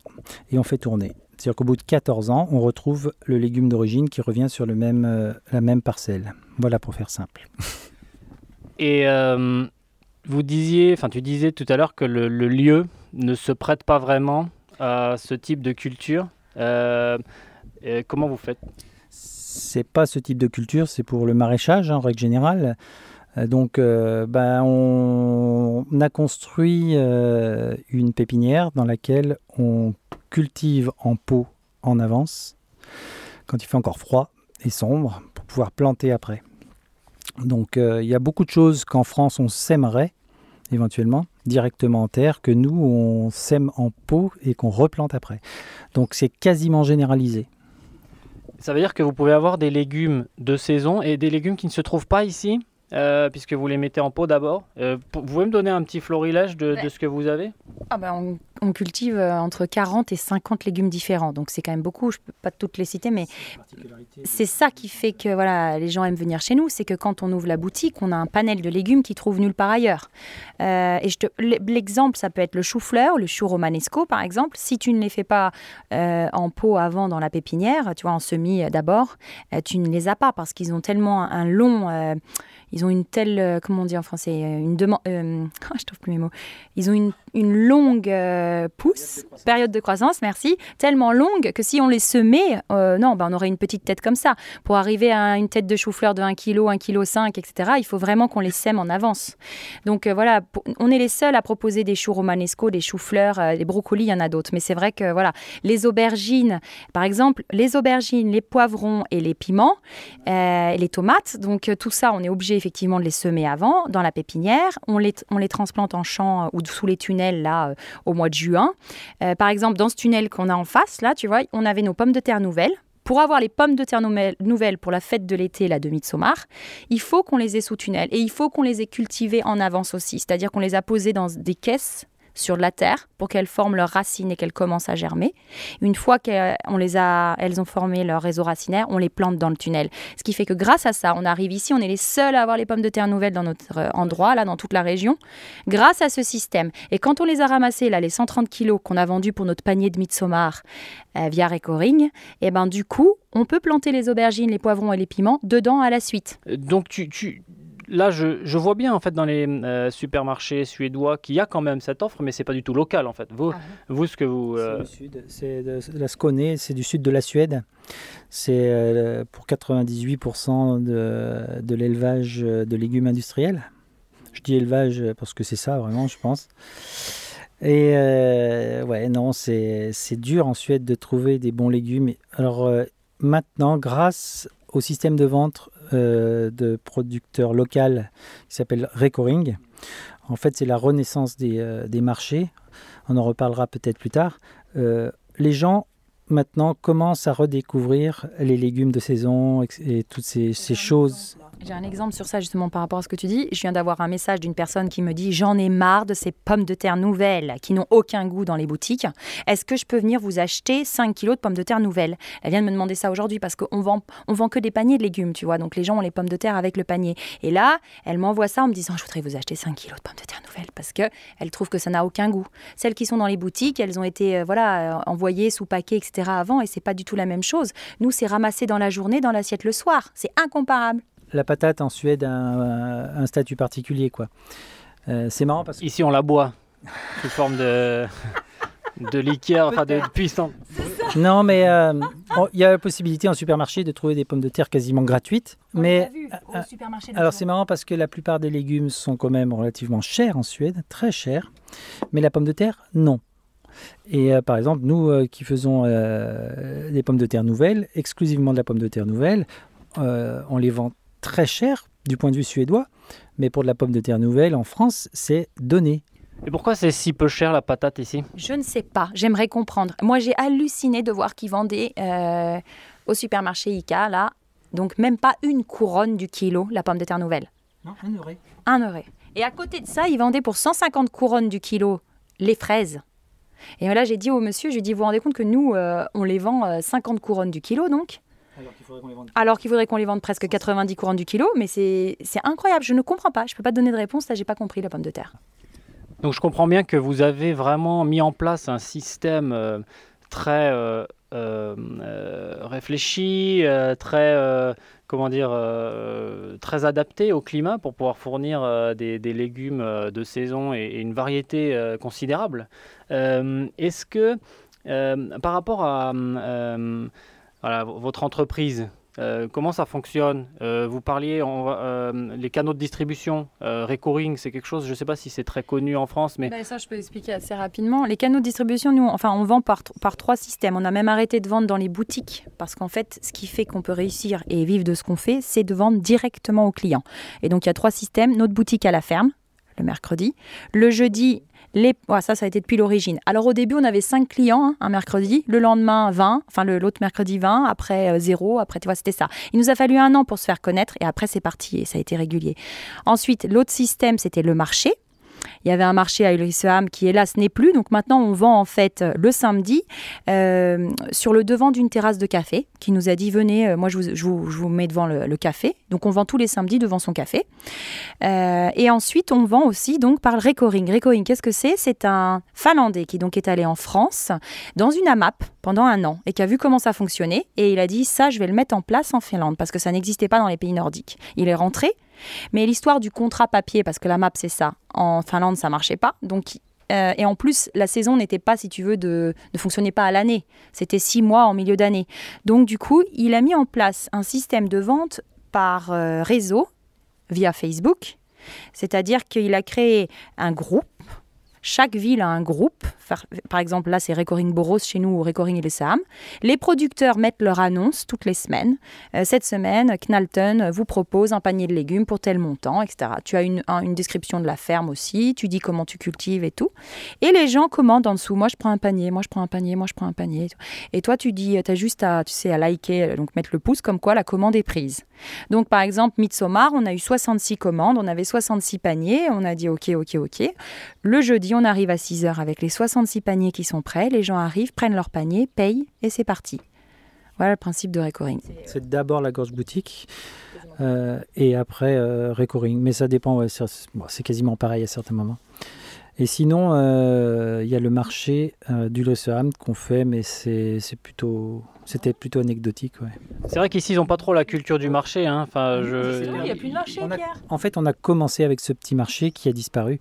Et on fait tourner. C'est-à-dire qu'au bout de 14 ans, on retrouve le légume d'origine qui revient sur le même, euh, la même parcelle. Voilà pour faire simple. Et euh, vous disiez, enfin tu disais tout à l'heure que le, lieu ne se prête pas vraiment à ce type de culture. comment vous faites? C'est pas ce type de culture, c'est pour le maraîchage hein, en règle générale. Euh, donc, euh, ben, on, a construit euh, une pépinière dans laquelle on cultive en pot en avance, quand il fait encore froid et sombre, pour pouvoir planter après. Donc, il y a beaucoup de choses qu'en France on sèmerait éventuellement directement en terre, que nous on sème en pot et qu'on replante après. Donc, c'est quasiment généralisé. Ça veut dire que vous pouvez avoir des légumes de saison et des légumes qui ne se trouvent pas ici? Euh, puisque vous les mettez en pot d'abord. Euh, vous pouvez me donner un petit florilège de, ce que vous avez? Ah ben on, cultive euh, entre 40 et 50 légumes différents, donc c'est quand même beaucoup. Je ne peux pas toutes les citer, mais c'est ça qui fait que voilà, les gens aiment venir chez nous. C'est que quand on ouvre la boutique, on a un panel de légumes qui trouvent nulle part ailleurs. et l'exemple, ça peut être le chou-fleur, le chou romanesco par exemple. Si tu ne les fais pas en pot avant dans la pépinière, tu vois, en semis d'abord, tu ne les as pas parce qu'ils ont tellement un long ils ont une telle, euh, comment on dit en français, une demande, euh, je trouve plus mes mots. Ils ont une, une longue pousse, période de croissance, merci, tellement longue que si on les semait, non, ben on aurait une petite tête comme ça. Pour arriver à une tête de chou-fleur de 1 kg, 1 kg 5, etc., il faut vraiment qu'on les sème en avance. Donc voilà, on est les seuls à proposer des choux romanesco, des choux-fleurs, des brocolis, il y en a d'autres. Mais c'est vrai que voilà, les aubergines, par exemple, les aubergines, les poivrons et les piments, les tomates, donc tout ça, on est obligé effectivement de les semer avant dans la pépinière. On les, on les transplante en champ euh, ou sous les tunnels là euh, au mois de juin. Euh, par exemple, dans ce tunnel qu'on a en face, là, tu vois, on avait nos pommes de terre nouvelles. Pour avoir les pommes de terre nouvelles pour la fête de l'été, la demi-sommar, il faut qu'on les ait sous tunnel et il faut qu'on les ait cultivées en avance aussi. C'est-à-dire qu'on les a posées dans des caisses sur la terre pour qu'elles forment leurs racines et qu'elles commencent à germer. Une fois a, elles ont formé leur réseau racinaire, on les plante dans le tunnel. Ce qui fait que grâce à ça, on arrive ici, on est les seuls à avoir les pommes de terre nouvelles dans notre euh, endroit, là, dans toute la région, grâce à ce système. Et quand on les a ramassés, là, les 130 kilos qu'on a vendus pour notre panier de Midsommar euh, via Recoring, et eh ben du coup, on peut planter les aubergines, les poivrons et les piments dedans à la suite. Donc tu là, je, vois bien en fait dans les euh, supermarchés suédois qu'il y a quand même cette offre, mais c'est pas du tout local en fait. Vous, ah vous ce que vous. C'est euh, sud, c'est de, la Skåne, c'est du sud de la Suède. C'est euh, pour 98% de, de l'élevage de légumes industriels. Je dis élevage parce que c'est ça vraiment, je pense. Et ouais, non, c'est dur en Suède de trouver des bons légumes. Alors maintenant, grâce au système de vente euh, de producteurs locaux qui s'appelle Recoring. En fait, c'est la renaissance des, euh, des, marchés. On en reparlera peut-être plus tard. Euh, les gens maintenant commencent à redécouvrir les légumes de saison et, toutes ces, ces choses. J'ai un exemple sur ça justement par rapport à ce que tu dis. Je viens d'avoir un message d'une personne qui me dit J'en ai marre de ces pommes de terre nouvelles qui n'ont aucun goût dans les boutiques. Est-ce que je peux venir vous acheter 5 kilos de pommes de terre nouvelles? Elle vient de me demander ça aujourd'hui parce qu'on vend, on vend que des paniers de légumes, tu vois. Donc les gens ont les pommes de terre avec le panier. Et là, elle m'envoie ça en me disant Je voudrais vous acheter 5 kilos de pommes de terre nouvelles parce qu'elle trouve que ça n'a aucun goût. Celles qui sont dans les boutiques, elles ont été euh, voilà, euh, envoyées sous paquet, etc. avant et c'est pas du tout la même chose. Nous, c'est ramassé dans la journée, dans l'assiette le soir. C'est incomparable la patate en Suède a un, statut particulier. quoi. Euh, c'est marrant parce que... Ici, on la boit sous forme de, de liqueur, enfin de, puissance. Non, mais euh, il y a la possibilité en supermarché de trouver des pommes de terre quasiment gratuites. mais euh, alors c'est marrant parce que la plupart des légumes sont quand même relativement chers en Suède, très chers. Mais la pomme de terre, non. Et par exemple, nous qui faisons des pommes de terre nouvelles, exclusivement de la pomme de terre nouvelle, on les vend très cher du point de vue suédois, mais pour de la pomme de terre nouvelle en France, c'est donné. Et pourquoi c'est si peu cher la patate ici? Je ne sais pas, j'aimerais comprendre. Moi j'ai halluciné de voir qu'ils vendaient euh, au supermarché ICA, là, donc même pas une couronne du kilo, la pomme de terre nouvelle. Non, un euro. Un euro. Et à côté de ça, ils vendaient pour 150 couronnes du kilo les fraises. Et là, j'ai dit au monsieur, je lui ai dit, vous vous rendez compte que nous, euh, on les vend 50 euh, couronnes du kilo, donc alors qu'il faudrait qu'on les vende presque 90 courants du kilo, mais c'est incroyable, je ne comprends pas, je ne peux pas donner de réponse, là j'ai pas compris la pomme de terre. Donc je comprends bien que vous avez vraiment mis en place un système euh, très euh, euh, réfléchi, très comment dire, très adapté au climat pour pouvoir fournir des, légumes de saison et, une variété considérable. Est-ce que par rapport à votre entreprise, euh, comment ça fonctionne? Euh, Vous parliez on euh, les canaux de distribution, Recurring, c'est quelque chose, je ne sais pas si c'est très connu en France, mais ben, ça je peux expliquer assez rapidement. Les canaux de distribution, nous, enfin, on vend par, par trois systèmes. On a même arrêté de vendre dans les boutiques parce qu'en fait, ce qui fait qu'on peut réussir et vivre de ce qu'on fait, c'est de vendre directement aux clients. Et donc il y a trois systèmes notre boutique à la ferme, le mercredi, le jeudi ça, ça a été depuis l'origine. Alors au début, on avait 5 clients hein, un mercredi, le lendemain 20, enfin l'autre mercredi 20, après 0, euh, après tu vois, c'était ça. Il nous a fallu un an pour se faire connaître et après c'est parti et ça a été régulier. Ensuite, l'autre système, c'était le marché. Il y avait un marché à Ulriceham qui, hélas, n'est plus. Donc maintenant, on vend en fait le samedi euh, sur le devant d'une terrasse de café qui nous a dit venez, euh, moi je vous, je, vous, mets devant le, café. Donc on vend tous les samedis devant son café. Euh, et ensuite, on vend aussi donc par le Recoring. Recoring, qu'est-ce que c'est? C'est un Finlandais qui donc est allé en France dans une AMAP pendant un an et qui a vu comment ça fonctionnait. Et il a dit ça, je vais le mettre en place en Finlande parce que ça n'existait pas dans les pays nordiques. Il est rentré. Mais l'histoire du contrat papier, parce que la map c'est ça, en Finlande ça marchait pas. Donc euh, et en plus, la saison n'était pas, si tu veux, de, ne fonctionnait pas à l'année. C'était six mois en milieu d'année. Donc, du coup, il a mis en place un système de vente par euh, réseau via Facebook. C'est-à-dire qu'il a créé un groupe chaque ville a un groupe. Par exemple, là, c'est Recoring Boros chez nous ou Recoring et Sam. Les producteurs mettent leur annonce toutes les semaines. Euh, cette semaine, Knalton vous propose un panier de légumes pour tel montant, etc. Tu as une, description de la ferme aussi. Tu dis comment tu cultives et tout. Et les gens commandent en dessous. Moi, je prends un panier. Moi, je prends un panier. Moi, je prends un panier. Et toi, tu dis, tu as juste à, tu sais, à liker, donc mettre le pouce comme quoi la commande est prise. Donc, par exemple, Midsommar, on a eu 66 commandes. On avait 66 paniers. On a dit OK, OK, OK. Le jeudi, on arrive à 6 heures avec les 66 paniers qui sont prêts. Les gens arrivent, prennent leur panier, payent et c'est parti. Voilà le principe de Recoring. C'est d'abord la gorge boutique euh, et après euh, Mais ça dépend, c'est quasiment pareil à certains moments. Et sinon, euh, il y a le marché euh, du Lesserham qu'on fait, mais c'est plutôt, c'était plutôt anecdotique. Ouais. C'est vrai qu'ici, ils n'ont pas trop la culture du marché. Hein. Enfin, je... Il n'y a plus de marché, Pierre. En fait, on a commencé avec ce petit marché qui a disparu.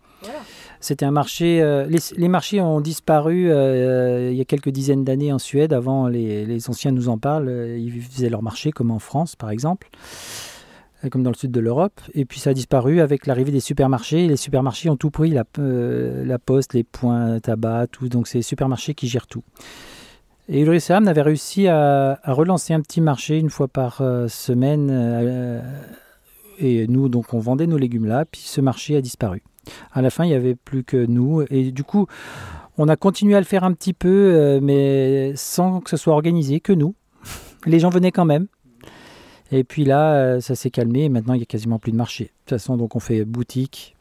C'était un marché. Euh, les, marchés ont disparu il y a quelques dizaines d'années en Suède. Avant, les, les, anciens nous en parlent. Ils faisaient leur marché, comme en France, par exemple. Euh, comme dans le sud de l'Europe. Et puis ça a disparu avec l'arrivée des supermarchés. Les supermarchés ont tout pris, la, euh, la poste, les points tabac, tout. Donc c'est les supermarchés qui gèrent tout. Et Ulrich avait réussi à, relancer un petit marché une fois par euh, semaine. et nous, donc, on vendait nos légumes là. Puis ce marché a disparu. À la fin, il n'y avait plus que nous. Et du coup, On a continué à le faire un petit peu, mais sans que ce soit organisé, que nous. Les gens venaient quand même. Et puis là, ça s'est calmé et maintenant il n'y a quasiment plus de marché. De toute façon, donc on fait boutique,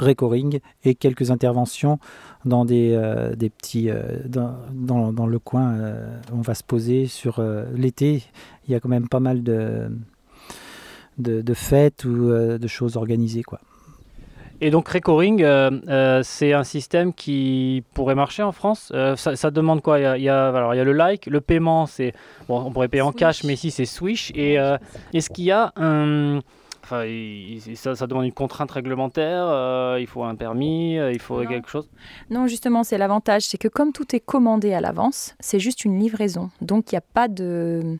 Recoring et quelques interventions dans des, euh, petits euh, dans, dans, le coin. Euh, on va se poser sur l'été. Il y a quand même pas mal de, de, fêtes ou de choses organisées. Quoi. Et donc Recoring, c'est un système qui pourrait marcher en France. Ça, demande quoi? Il y, a, il y, a, alors, il y a le like, le paiement, c'est bon, on pourrait payer en cash, mais ici c'est Swish. Et est-ce qu'il y a un Enfin, ça, demande une contrainte réglementaire, euh, il faut un permis, euh, il faut quelque chose? Non, justement, c'est l'avantage, c'est que comme tout est commandé à l'avance, c'est juste une livraison. Donc, il n'y a pas de,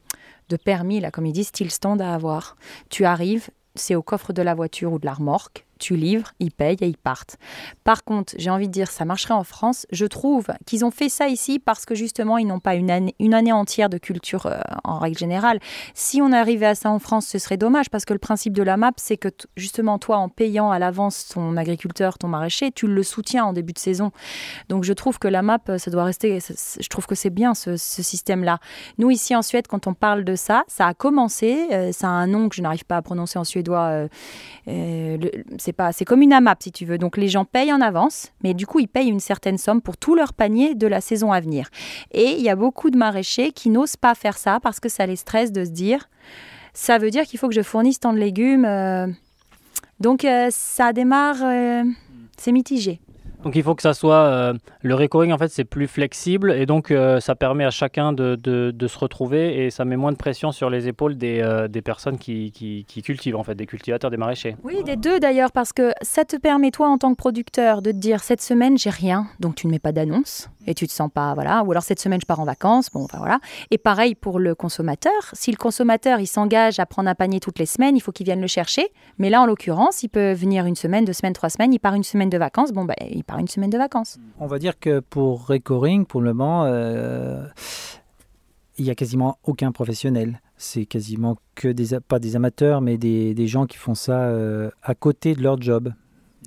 de permis, là, comme ils disent, style stand à avoir. Tu arrives, c'est au coffre de la voiture ou de la remorque, tu livres, ils payent et ils partent. Par contre, j'ai envie de dire, ça marcherait en France. Je trouve qu'ils ont fait ça ici parce que justement, ils n'ont pas une année, entière de culture euh, en règle générale. Si on arrivait à ça en France, ce serait dommage parce que le principe de la map, c'est que justement, toi, en payant à l'avance ton agriculteur, ton maraîcher, tu le soutiens en début de saison. Donc, je trouve que la map, ça doit rester. Je trouve que c'est bien ce, système-là. Nous, ici en Suède, quand on parle de ça, ça a commencé. Euh, ça a un nom que je n'arrive pas à prononcer en suédois. Euh, c'est pas, c'est comme une AMAP si tu veux. Donc les gens payent en avance, mais du coup ils payent une certaine somme pour tout leur panier de la saison à venir. Et il y a beaucoup de maraîchers qui n'osent pas faire ça parce que ça les stresse de se dire, ça veut dire qu'il faut que je fournisse tant de légumes. Euh. Donc euh, ça démarre, euh, c'est mitigé. Donc il faut que ça soit euh, le recurring en fait c'est plus flexible et donc euh, ça permet à chacun de, de, se retrouver et ça met moins de pression sur les épaules des, euh, des personnes qui, qui, qui, cultivent en fait des cultivateurs des maraîchers. Oui des deux d'ailleurs parce que ça te permet toi en tant que producteur de te dire cette semaine j'ai rien. Donc tu ne mets pas d'annonce et tu te sens pas voilà. Ou alors cette semaine je pars en vacances. Bon enfin voilà. Et pareil pour le consommateur. Si le consommateur il s'engage à prendre un panier toutes les semaines il faut qu'il vienne le chercher. Mais là en l'occurrence il peut venir une semaine deux semaines trois semaines il part une semaine de vacances. Bon ben il part une semaine de vacances. On va dire que pour Recoring, pour le moment, euh, il n'y a quasiment aucun professionnel. C'est quasiment que des, pas des amateurs, mais des, des gens qui font ça euh, à côté de leur job,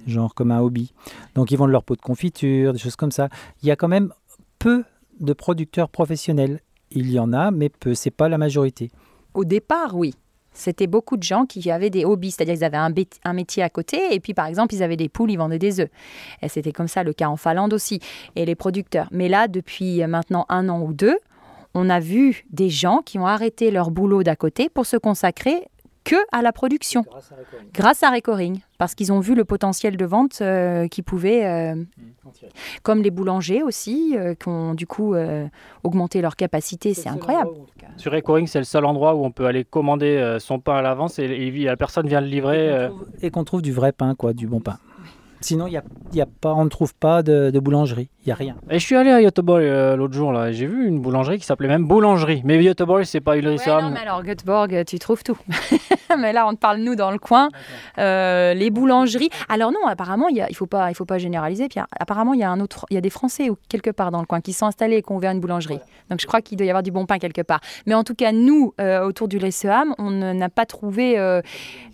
genre comme un hobby. Donc ils vendent leur pot de confiture, des choses comme ça. Il y a quand même peu de producteurs professionnels. Il y en a, mais peu. C'est pas la majorité. Au départ, oui. C'était beaucoup de gens qui avaient des hobbies, c'est-à-dire qu'ils avaient un, un, métier à côté, et puis par exemple, ils avaient des poules, ils vendaient des œufs. Et c'était comme ça le cas en Finlande aussi, et les producteurs. Mais là, depuis maintenant un an ou deux, on a vu des gens qui ont arrêté leur boulot d'à côté pour se consacrer que à la production, grâce à Recoring, parce qu'ils ont vu le potentiel de vente euh, qui pouvait, euh, mmh, comme les boulangers aussi, euh, qui ont du coup augmenté leur capacité, c'est incroyable. Sur Recoring, c'est le seul endroit où on peut aller commander son pain à l'avance et, et, la personne vient le livrer. Et qu'on trouve, du vrai pain, quoi, du bon pain. Sinon, y a, y a pas, on ne trouve pas de, boulangerie. Il n'y a rien. Et je suis allé à Göteborg euh, l'autre jour, là. J'ai vu une boulangerie qui s'appelait même Boulangerie. Mais Göteborg, c'est pas Ulricehamn. Ouais, non, mais alors, Göteborg, tu trouves tout. mais là, on te parle, nous, dans le coin. Euh, les boulangeries. Alors, non, apparemment, y a, il ne faut, pas, il faut pas généraliser. Puis, apparemment, il y, a un autre, il y a des Français ou quelque part dans le coin qui sont installés et qui ont ouvert une boulangerie. Donc, je crois qu'il doit y avoir du bon pain quelque part. Mais en tout cas, nous, euh, autour du Ulricehamn, on n'a pas trouvé.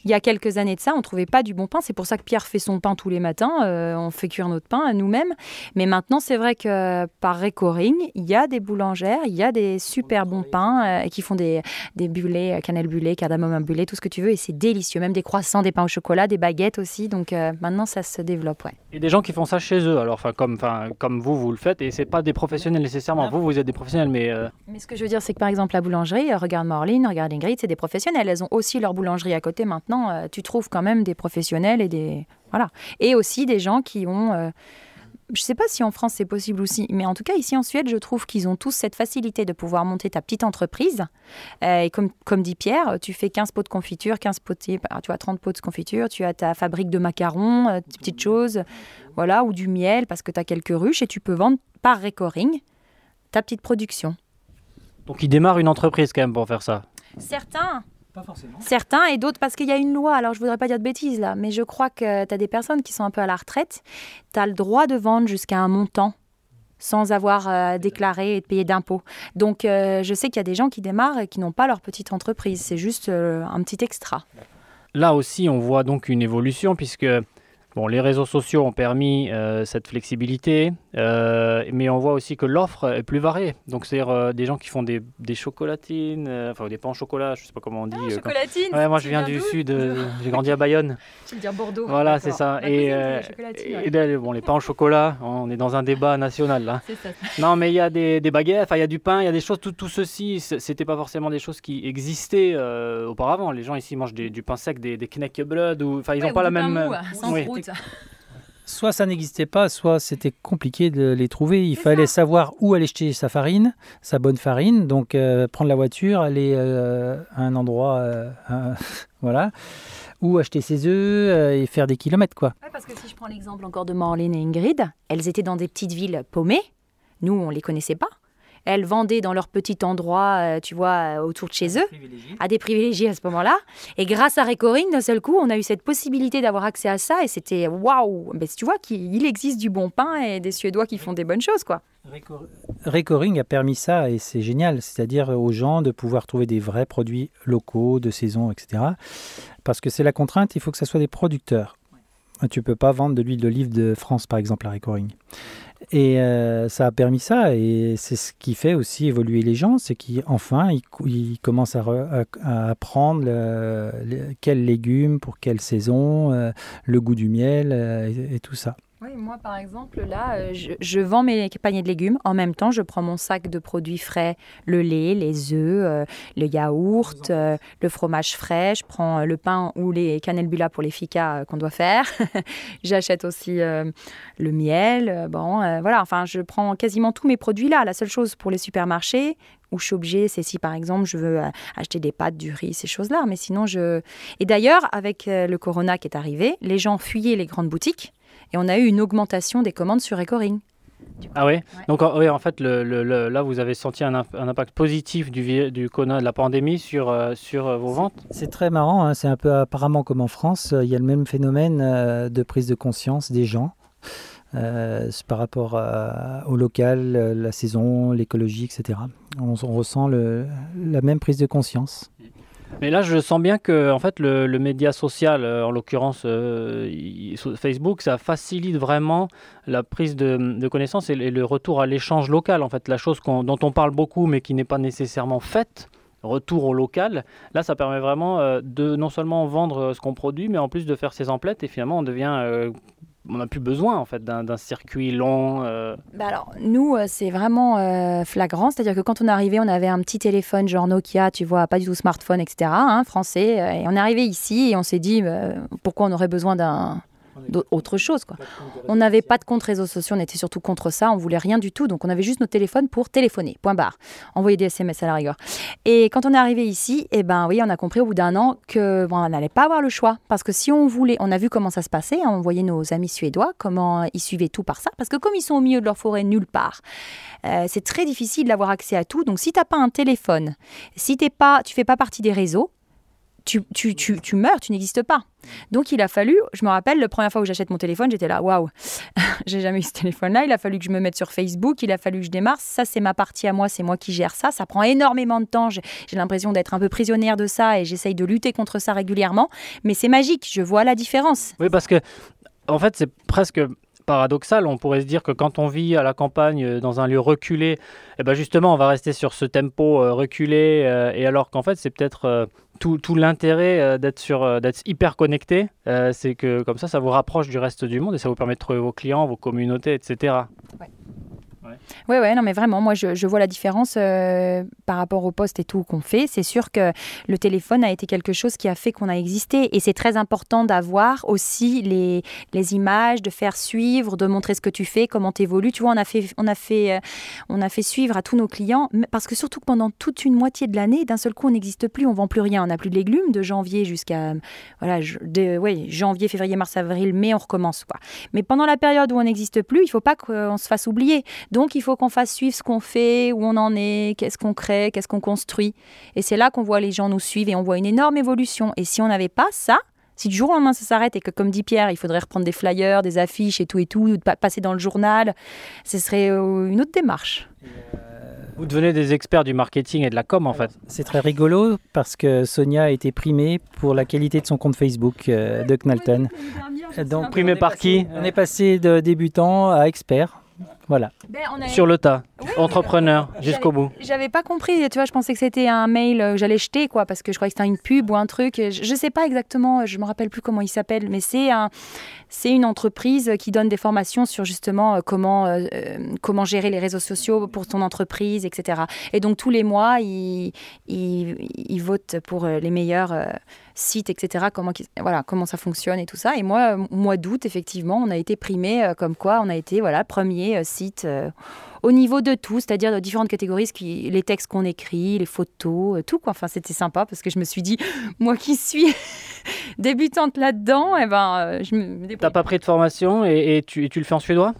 il y a quelques années de ça, on ne trouvait pas du bon pain. C'est pour ça que Pierre fait son pain tous les matins. on fait cuire notre pain à nous-mêmes. Mais maintenant, c'est vrai que par Recoring, il y a des boulangères, il y a des super bons pains euh, qui font des, des bulets, euh, cannelle bullet, cardamome bullet, tout ce que tu veux. Et c'est délicieux. Même des croissants, des pains au chocolat, des baguettes aussi. Donc euh, maintenant, ça se développe. Ouais. Et des gens qui font ça chez eux. Alors, comme, enfin, comme vous, vous le faites. Et c'est pas des professionnels nécessairement. Vous, vous êtes des professionnels, mais. Mais ce que je veux dire, c'est que par exemple, la boulangerie, regarde Morline, regarde Ingrid, c'est des professionnels. Elles ont aussi leur boulangerie à côté maintenant. tu trouves quand même des professionnels et des voilà. Et aussi des gens qui ont. Je ne sais pas si en France c'est possible aussi, mais en tout cas ici en Suède, je trouve qu'ils ont tous cette facilité de pouvoir monter ta petite entreprise. Euh, et comme, comme dit Pierre, tu fais 15 pots de confiture, 15 pots tu as 30 pots de confiture, tu as ta fabrique de macarons, euh, des petites choses, voilà, ou du miel parce que tu as quelques ruches et tu peux vendre par recoring ta petite production. Donc il démarre une entreprise quand même pour faire ça. Certains, Certains et d'autres parce qu'il y a une loi. Alors je voudrais pas dire de bêtises là, mais je crois que tu as des personnes qui sont un peu à la retraite. Tu as le droit de vendre jusqu'à un montant sans avoir euh, déclaré et de payer d'impôts. Donc euh, je sais qu'il y a des gens qui démarrent et qui n'ont pas leur petite entreprise. C'est juste euh, un petit extra. Là aussi, on voit donc une évolution puisque Bon, les réseaux sociaux ont permis euh, cette flexibilité, euh, mais on voit aussi que l'offre est plus variée. Donc, c'est-à-dire euh, des gens qui font des, des chocolatines, enfin des pains au chocolat, je sais pas comment on dit. Ah, chocolatines Ouais, moi je viens du sud, j'ai grandi à Bayonne. Tu veux dire Bordeaux Voilà, c'est ça. Et, et, bon, les pains au chocolat, on est dans un débat national là. Ça. Non, mais il y a des, des baguettes, il y a du pain, il y a des choses, tout, tout ceci, c'était pas forcément des choses qui existaient auparavant. Les gens ici mangent du pain sec, des, des Knäckebröd, ou enfin ils n'ont pas la même. Mou, sans Soit ça n'existait pas, soit c'était compliqué de les trouver. Il fallait savoir où aller jeter sa farine, sa bonne farine. Donc euh, prendre la voiture, aller euh, à un endroit, euh, voilà, ou acheter ses œufs et faire des kilomètres, quoi. parce que si je prends l'exemple encore de Marlene et Ingrid, elles étaient dans des petites villes paumées. Nous, on les connaissait pas. Elles vendaient dans leur petit endroit, euh, tu vois, euh, autour de chez eux, à des privilégiés à ce moment-là. Et grâce à Recoring, d'un seul coup, on a eu cette possibilité d'avoir accès à ça et c'était waouh Mais tu vois qu'il existe du bon pain et des Suédois qui font des bonnes choses, quoi. Recoring a permis ça et c'est génial, c'est-à-dire aux gens de pouvoir trouver des vrais produits locaux, de saison, etc. Parce que c'est la contrainte, il faut que ce soit des producteurs. Tu peux pas vendre de l'huile d'olive de France, par exemple, à Recoring. Et euh, ça a permis ça, et c'est ce qui fait aussi évoluer les gens, c'est qu'enfin, ils, commencent à, apprendre quels légumes, pour quelle saison, euh, le goût du miel euh, et, tout ça. Oui, moi par exemple, là, euh, je, vends mes paniers de légumes. En même temps, je prends mon sac de produits frais, le lait, les œufs, euh, le yaourt, euh, le fromage frais. Je prends le pain ou les cannelbula pour les ficas qu'on doit faire. J'achète aussi le miel. bon, voilà, enfin, je prends quasiment tous mes produits là. La seule chose pour les supermarchés, où je suis obligée, c'est si par exemple je veux acheter des pâtes, du riz, ces choses-là. Mais sinon, je. Et d'ailleurs, avec le corona qui est arrivé, les gens fuyaient les grandes boutiques et on a eu une augmentation des commandes sur Ecoring. Ah oui Donc oui, en fait, le, là, vous avez senti un, impact positif du, du corona, de la pandémie sur, euh, sur euh, vos ventes? C'est très marrant, hein. c'est un peu apparemment comme en France, euh, il y a le même phénomène de prise de conscience des gens. par rapport au local, la saison, l'écologie, etc. On, on ressent la même prise de conscience. Mais là, je sens bien que en fait, le, média social, euh, en l'occurrence euh, Facebook, ça facilite vraiment la prise de, connaissances et, le retour à l'échange local. En fait, la chose dont on parle beaucoup, mais qui n'est pas nécessairement faite, retour au local. Là, ça permet vraiment euh, de non seulement vendre ce qu'on produit, mais en plus de faire ses emplettes. Et finalement, on devient on n'a plus besoin en fait d'un circuit long. Euh. Bah alors nous euh, c'est vraiment euh, flagrant, c'est-à-dire que quand on est arrivé, on avait un petit téléphone genre Nokia, tu vois, pas du tout smartphone, etc. Hein, français, et on est arrivé ici et on s'est dit pourquoi on aurait besoin d'un autre chose. Quoi. On n'avait pas de compte réseaux sociaux, on était surtout contre ça, on voulait rien du tout, donc on avait juste nos téléphones pour téléphoner, point barre, envoyer des SMS à la rigueur. Et quand on est arrivé ici, eh ben oui, on a compris au bout d'un an que bon, on n'allait pas avoir le choix, parce que si on voulait, on a vu comment ça se passait, on voyait nos amis suédois, comment ils suivaient tout par ça, parce que comme ils sont au milieu de leur forêt nulle part, euh, c'est très difficile d'avoir accès à tout. Donc si tu n'as pas un téléphone, si t'es pas, tu fais pas partie des réseaux, tu, tu, tu, meurs, tu n'existes pas. Donc il a fallu, je me rappelle, la première fois où j'achète mon téléphone, j'étais là, waouh, j'ai jamais eu ce téléphone-là, il a fallu que je me mette sur Facebook, il a fallu que je démarre, ça c'est ma partie à moi, c'est moi qui gère ça, ça prend énormément de temps, j'ai l'impression d'être un peu prisonnière de ça et j'essaye de lutter contre ça régulièrement, mais c'est magique, je vois la différence. Oui, parce que en fait c'est presque paradoxal. On pourrait se dire que quand on vit à la campagne, euh, dans un lieu reculé, eh ben justement, on va rester sur ce tempo euh, reculé. Euh, et alors qu'en fait, c'est peut-être tout, tout l'intérêt d'être sur d'être hyper connecté, c'est que comme ça, ça vous rapproche du reste du monde et ça vous permet de trouver vos clients, vos communautés, etc. Oui, ouais, non, mais vraiment, moi, je, vois la différence euh, par rapport au poste et tout qu'on fait. C'est sûr que le téléphone a été quelque chose qui a fait qu'on a existé. Et c'est très important d'avoir aussi les, images, de faire suivre, de montrer ce que tu fais, comment tu évolues. Tu vois, on a, fait, on, a fait, euh, on a fait suivre à tous nos clients, parce que surtout que pendant toute une moitié de l'année, d'un seul coup, on n'existe plus, on vend plus rien. On n'a plus de légumes de janvier jusqu'à voilà, de, janvier, février, mars, avril, mai, on recommence. Quoi. Mais pendant la période où on n'existe plus, il ne faut pas qu'on se fasse oublier. Il faut qu'on fasse suivre ce qu'on fait, où on en est, qu'est-ce qu'on crée, qu'est-ce qu'on construit. Et c'est là qu'on voit les gens nous suivre et on voit une énorme évolution. Et si on n'avait pas ça, si du jour au lendemain ça s'arrête et que, comme dit Pierre, il faudrait reprendre des flyers, des affiches et tout et tout, passer dans le journal, ce serait euh, une autre démarche. Vous devenez des experts du marketing et de la com en fait. C'est très rigolo parce que Sonia a été primée pour la qualité de son compte Facebook euh, de Knalton. Donc, primée par qui On est passé de débutant à expert. Voilà. Ben, Sur le tas, entrepreneur jusqu'au bout. J'avais pas compris, tu vois, je pensais que c'était un mail euh, que j'allais jeter, quoi, parce que je croyais que c'était une pub ou un truc. Je, je sais pas exactement, je me rappelle plus comment il s'appelle, mais c'est un, c'est une entreprise qui donne des formations sur justement euh, comment, euh, comment gérer les réseaux sociaux pour ton entreprise, etc. Et donc tous les mois, ils, ils, votent pour les meilleurs sites, etc. Comment, voilà, comment ça fonctionne et tout ça. Et moi, mois d'août, effectivement, on a été primé comme quoi on a été voilà premier site euh, au niveau de tout, c'est-à-dire de différentes catégories, qui, les textes qu'on écrit, les photos, euh, tout quoi. Enfin, c'était sympa parce que je me suis dit, moi qui suis débutante là-dedans, et eh ben, euh, je me. T'as pas pris de formation et, tu, tu le fais en suédois?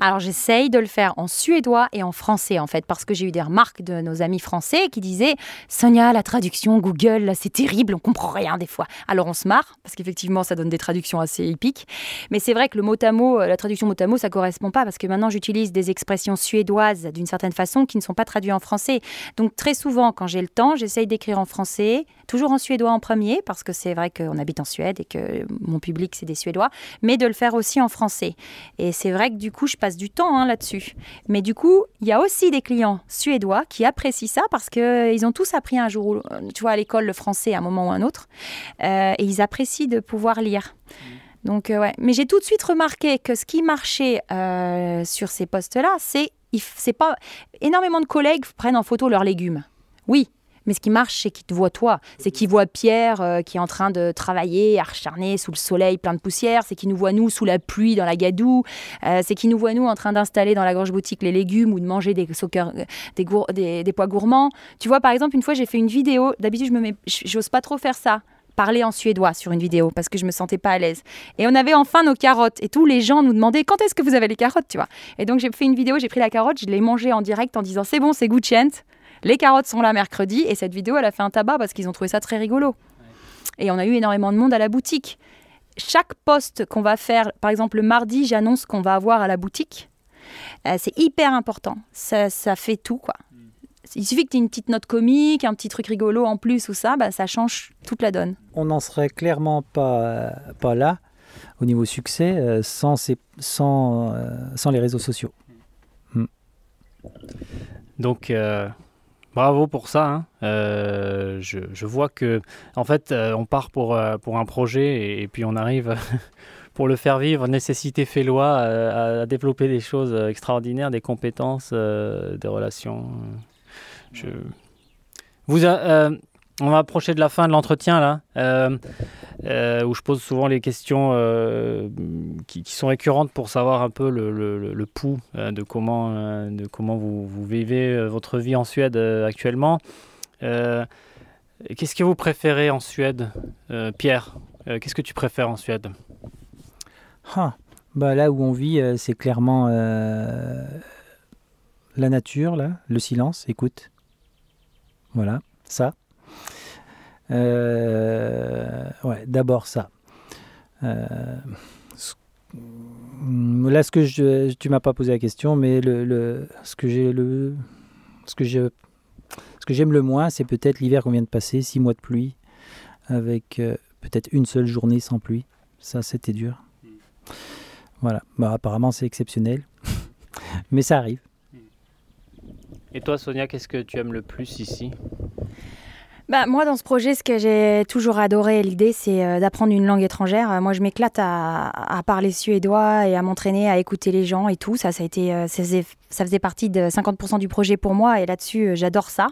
Alors j'essaye de le faire en suédois et en français en fait, parce que j'ai eu des remarques de nos amis français qui disaient Sonia, la traduction Google, c'est terrible, on comprend rien des fois. Alors on se marre, parce qu'effectivement ça donne des traductions assez épiques. Mais c'est vrai que le mot à mot, la traduction mot à mot, ça correspond pas, parce que maintenant j'utilise des expressions suédoises d'une certaine façon qui ne sont pas traduites en français. Donc très souvent, quand j'ai le temps, j'essaye d'écrire en français, toujours en suédois en premier, parce que c'est vrai qu'on habite en Suède et que mon public c'est des Suédois, mais de le faire aussi en français. Et c'est vrai que du coup, je passe du temps hein, là-dessus. Mais du coup, il y a aussi des clients suédois qui apprécient ça parce qu'ils euh, ont tous appris un jour, tu vois, à l'école le français à un moment ou un autre. Euh, et ils apprécient de pouvoir lire. Donc, euh, ouais. Mais j'ai tout de suite remarqué que ce qui marchait sur ces postes-là, c'est c'est pas énormément de collègues prennent en photo leurs légumes. Oui, mais ce qui marche, c'est qu'ils te voient toi. C'est qu'ils voient Pierre euh, qui est en train de travailler, acharné sous le soleil plein de poussière. C'est qu'ils nous voient nous sous la pluie dans la gadoue. Euh, c'est qu'ils nous voient nous en train d'installer dans la gorge boutique les légumes ou de manger des, des, des, pois gourmands. Tu vois, par exemple, une fois, j'ai fait une vidéo. D'habitude, je me mets, j'ose pas trop faire ça parler en suédois sur une vidéo parce que je me sentais pas à l'aise. Et on avait enfin nos carottes et tous les gens nous demandaient quand est-ce que vous avez les carottes, tu vois? Et donc j'ai fait une vidéo, j'ai pris la carotte, je l'ai mangée en direct en disant c'est bon, c'est Gucciente. Les carottes sont là mercredi et cette vidéo, elle a fait un tabac parce qu'ils ont trouvé ça très rigolo. Et on a eu énormément de monde à la boutique. Chaque poste qu'on va faire, par exemple le mardi, j'annonce qu'on va avoir à la boutique. Euh, c'est hyper important. Ça, fait tout, quoi. Il suffit que tu aies une petite note comique, un petit truc rigolo en plus ou ça, bah, ça change toute la donne. On n'en serait clairement pas, pas là au niveau succès euh, sans, ces, sans, euh, sans les réseaux sociaux. Hmm. Donc, Bravo pour ça. Hein. Euh, je, vois que, en fait, euh, on part pour, euh, pour un projet et, puis on arrive pour le faire vivre. Nécessité fait loi à, développer des choses extraordinaires, des compétences, des relations. Vous, on va approcher de la fin de l'entretien là, euh, euh, où je pose souvent les questions euh, qui, sont récurrentes pour savoir un peu le, pouls de comment, de comment vous, vivez votre vie en Suède actuellement. Qu'est-ce que vous préférez en Suède, Pierre? Qu'est-ce que tu préfères en Suède? Ah, bah Là où on vit, c'est clairement la nature, là, le silence, écoute. Voilà, ça. Euh, ouais, d'abord ça. Euh, là, ce que tu m'as pas posé la question, mais ce que j'aime le moins, c'est peut-être l'hiver qu'on vient de passer, six mois de pluie, avec euh, peut-être une seule journée sans pluie. Ça, c'était dur. Voilà. Bah, apparemment, c'est exceptionnel, mais ça arrive. Et toi, Sonia, qu'est-ce que tu aimes le plus ici? Bah, moi, dans ce projet, ce que j'ai toujours adoré, l'idée, c'est euh, d'apprendre une langue étrangère. Euh, moi, je m'éclate à, parler suédois et à m'entraîner à écouter les gens et tout. Ça, ça, a été, euh, ça, faisait, partie de 50% du projet pour moi et là-dessus, j'adore ça.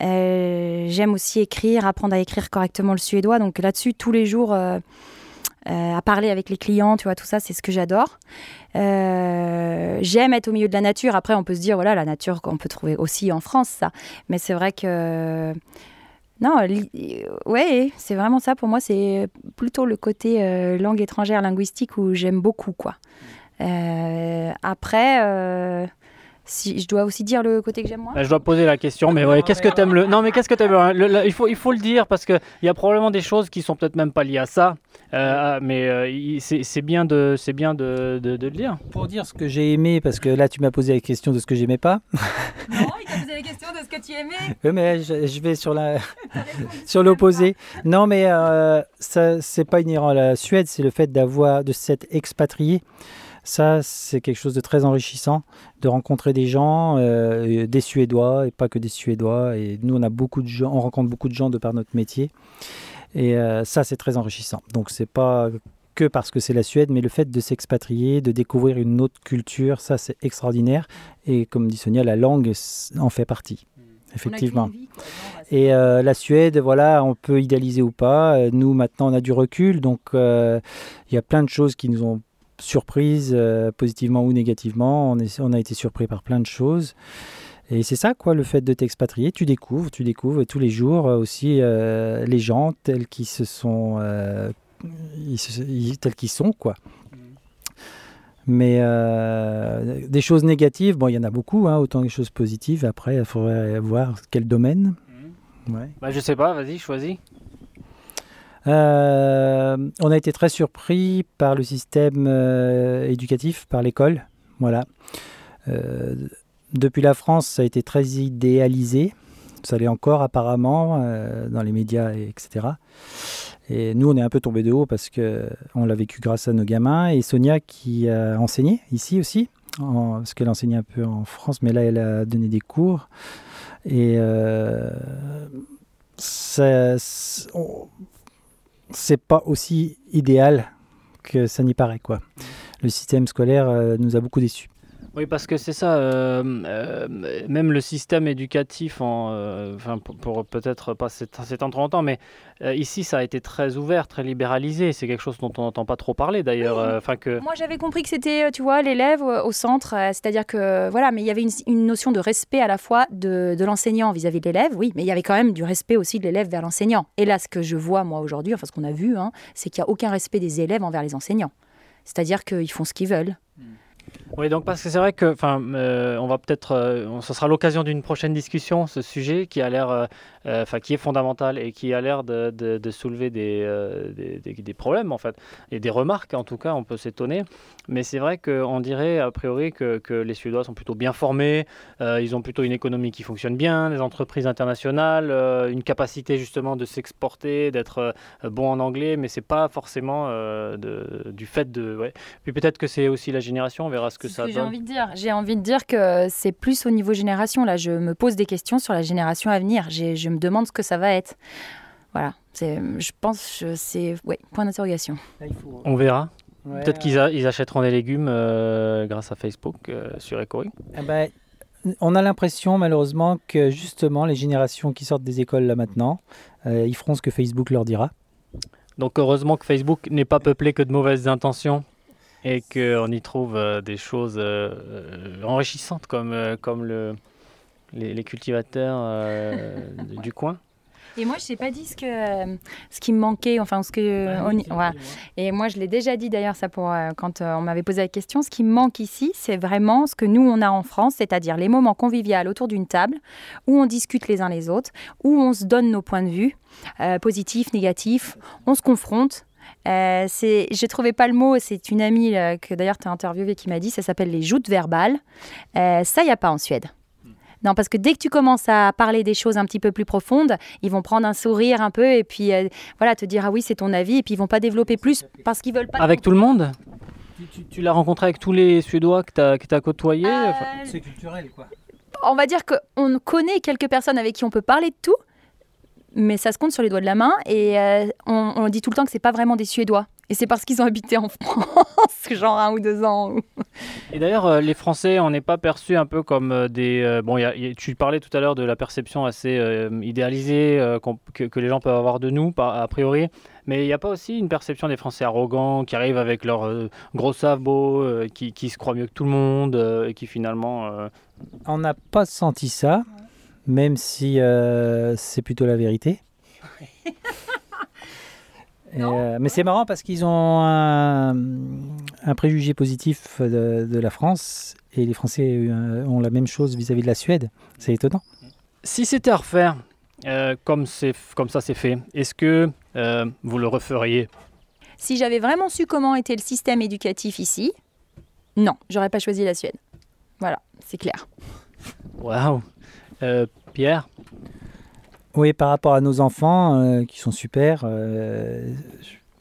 J'aime aussi écrire, apprendre à écrire correctement le suédois. Donc là-dessus, tous les jours... à parler avec les clients, tu vois, tout ça, c'est ce que j'adore. J'aime être au milieu de la nature. Après, on peut se dire, voilà, la nature qu'on peut trouver aussi en France, ça. Mais c'est vrai que non, ouais, c'est vraiment ça. Pour moi, c'est plutôt le côté euh, langue étrangère linguistique où j'aime beaucoup, quoi. Euh, après, euh, Si je dois aussi dire le côté que j'aime moi. Bah, je dois poser la question, mais ouais, qu'est-ce que t'aimes le Non, mais qu'est-ce que t'aimes le, le- Il faut, il faut le dire parce que il y a probablement des choses qui sont peut-être même pas liées à ça, euh, mais euh, c'est c'est bien de, c'est bien de, de, de le dire. Pour dire ce que j'ai aimé, parce que là tu m'as posé la question de ce que j'aimais pas. Non, il t'a posé la question de ce que tu aimais. Oui, mais je, je vais sur la sur l'opposé. Non, mais euh, ça c'est pas inhérent à la Suède, c'est le fait d'avoir de s'être expatrié. Ça, c'est quelque chose de très enrichissant, de rencontrer des gens, euh, des Suédois et pas que des Suédois. Et nous, on a beaucoup de gens, on rencontre beaucoup de gens de par notre métier. Et euh, ça, c'est très enrichissant. Donc, c'est pas que parce que c'est la Suède, mais le fait de s'expatrier, de découvrir une autre culture, ça, c'est extraordinaire. Et comme dit Sonia, la langue en fait partie. Effectivement. Et euh, la Suède, voilà, on peut idéaliser ou pas. Nous, maintenant, on a du recul, donc euh, il y a plein de choses qui nous ont surprises, euh, positivement ou négativement. On, est- on a été surpris par plein de choses. Et c'est ça, quoi, le fait de t'expatrier. Tu découvres, tu découvres tous les jours euh, aussi euh, les gens tels qu'ils se sont, euh, ils se- ils- tels qu'ils sont, quoi. Mais euh, des choses négatives, bon, il y en a beaucoup, hein, autant des choses positives. Après, il faudrait voir quel domaine. Ouais. Bah, je sais pas, vas-y, choisis. Euh, on a été très surpris par le système euh, éducatif, par l'école. Voilà. Euh, depuis la France, ça a été très idéalisé. Ça l'est encore apparemment dans les médias, et etc. Et nous, on est un peu tombé de haut parce que on l'a vécu grâce à nos gamins. Et Sonia qui a enseigné ici aussi, parce qu'elle enseignait un peu en France, mais là, elle a donné des cours. Et ça- c'est pas aussi idéal que ça n'y paraît, quoi. Le système scolaire euh, nous a beaucoup déçus. Oui, parce que c'est ça, euh, euh, même le système éducatif, en, euh, enfin, pour, pour peut-être pas s'étendre s'étendre trop longtemps, mais euh, ici ça a été très ouvert, très libéralisé. C'est quelque chose dont on n'entend pas trop parler d'ailleurs. Oui. euh, Enfin que. Moi, j'avais compris que c'était, tu vois, l'élève au centre, euh, c'est-à-dire que voilà, mais il y avait une, une notion de respect à la fois de, de l'enseignant vis-à-vis de l'élève, oui, mais il y avait quand même du respect aussi de l'élève vers l'enseignant. Et là, ce que je vois moi aujourd'hui, enfin ce qu'on a vu, hein, c'est qu'il n'y a aucun respect des élèves envers les enseignants. C'est-à-dire qu'ils font ce qu'ils veulent. Oui, donc parce que c'est vrai que, euh, on va peut-être, euh, ce sera l'occasion d'une prochaine discussion, ce sujet qui a l'air, euh, enfin, qui est fondamental et qui a l'air de, de- de soulever des, euh, des, des- des problèmes en fait et des remarques en tout cas, on peut s'étonner. Mais c'est vrai qu'on dirait a priori que, que les Suédois sont plutôt bien formés, euh, ils ont plutôt une économie qui fonctionne bien, des entreprises internationales, euh, une capacité justement de s'exporter, d'être euh, bon en anglais, mais c'est pas forcément euh, de- du fait de, ouais. Puis peut-être que c'est aussi la génération, on verra ce que ça donne. envie de dire. J'ai envie de dire que c'est plus au niveau génération. Là, je me pose des questions sur la génération à venir. J'ai- Je me demande ce que ça va être. Voilà. Je pense que c'est ouais, point d'interrogation. On verra. Peut-être qu'ils a- ils achèteront des légumes euh, grâce à Facebook euh, sur Ecory. Eh ben, on a l'impression malheureusement que justement les générations qui sortent des écoles là maintenant, euh, ils feront ce que Facebook leur dira. Donc heureusement que Facebook n'est pas peuplé que de mauvaises intentions et qu'on y trouve euh, des choses euh, euh, enrichissantes comme, euh, comme le, les, les cultivateurs euh, du coin. Et moi, je t'ai pas dit ce, que, ce qui me manquait, enfin, ce que. on y- voilà. Et moi, je l'ai déjà dit d'ailleurs, ça pour, euh, quand euh, on m'avait posé la question. Ce qui me manque ici, c'est vraiment ce que nous, on a en France, c'est-à-dire les moments conviviaux autour d'une table où on discute les uns les autres, où on se donne nos points de vue, euh, positifs, négatifs, on se confronte. Euh, c'est, je trouvais pas le mot, c'est une amie euh, que d'ailleurs tu as interviewée qui m'a dit, ça s'appelle les joutes verbales. Euh, ça, il n'y a pas en Suède. Non, parce que dès que tu commences à parler des choses un petit peu plus profondes, ils vont prendre un sourire un peu et puis euh, voilà, te dire ah oui, c'est ton avis et puis ils vont pas développer plus parce qu'ils veulent pas. Avec tout le monde Tu, tu- tu l'as rencontré avec tous les Suédois que tu as, Euh, enfin, C'est culturel quoi. on va dire qu'on connaît quelques personnes avec qui on peut parler de tout, mais ça se compte sur les doigts de la main et euh, on, on dit tout le temps que c'est pas vraiment des Suédois. Et c'est parce qu'ils ont habité en France, genre un ou deux ans. ou- Et d'ailleurs, euh, les Français, on n'est pas perçus un peu comme euh, des... euh, bon, il y a- il y a- tu parlais tout à l'heure de la perception assez euh, idéalisée euh, que, que les gens peuvent avoir de nous, par- a priori. Mais il n'y a pas aussi une perception des Français arrogants qui arrivent avec leurs euh, gros sabots, euh, qui, qui se croient mieux que tout le monde euh, et qui finalement... euh, On n'a pas senti ça, même si euh, c'est plutôt la vérité. Euh, mais c'est marrant parce qu'ils ont un, préjugé positif de, la France et les Français euh, ont la même chose vis-à-vis de la Suède. C'est étonnant. Si c'était à refaire, euh, comme, comme ça c'est fait, est-ce que vous le referiez? Si j'avais vraiment su comment était le système éducatif ici, non, j'aurais pas choisi la Suède. Voilà, c'est clair. Waouh Pierre oui, par rapport à nos enfants, euh, qui sont super, euh,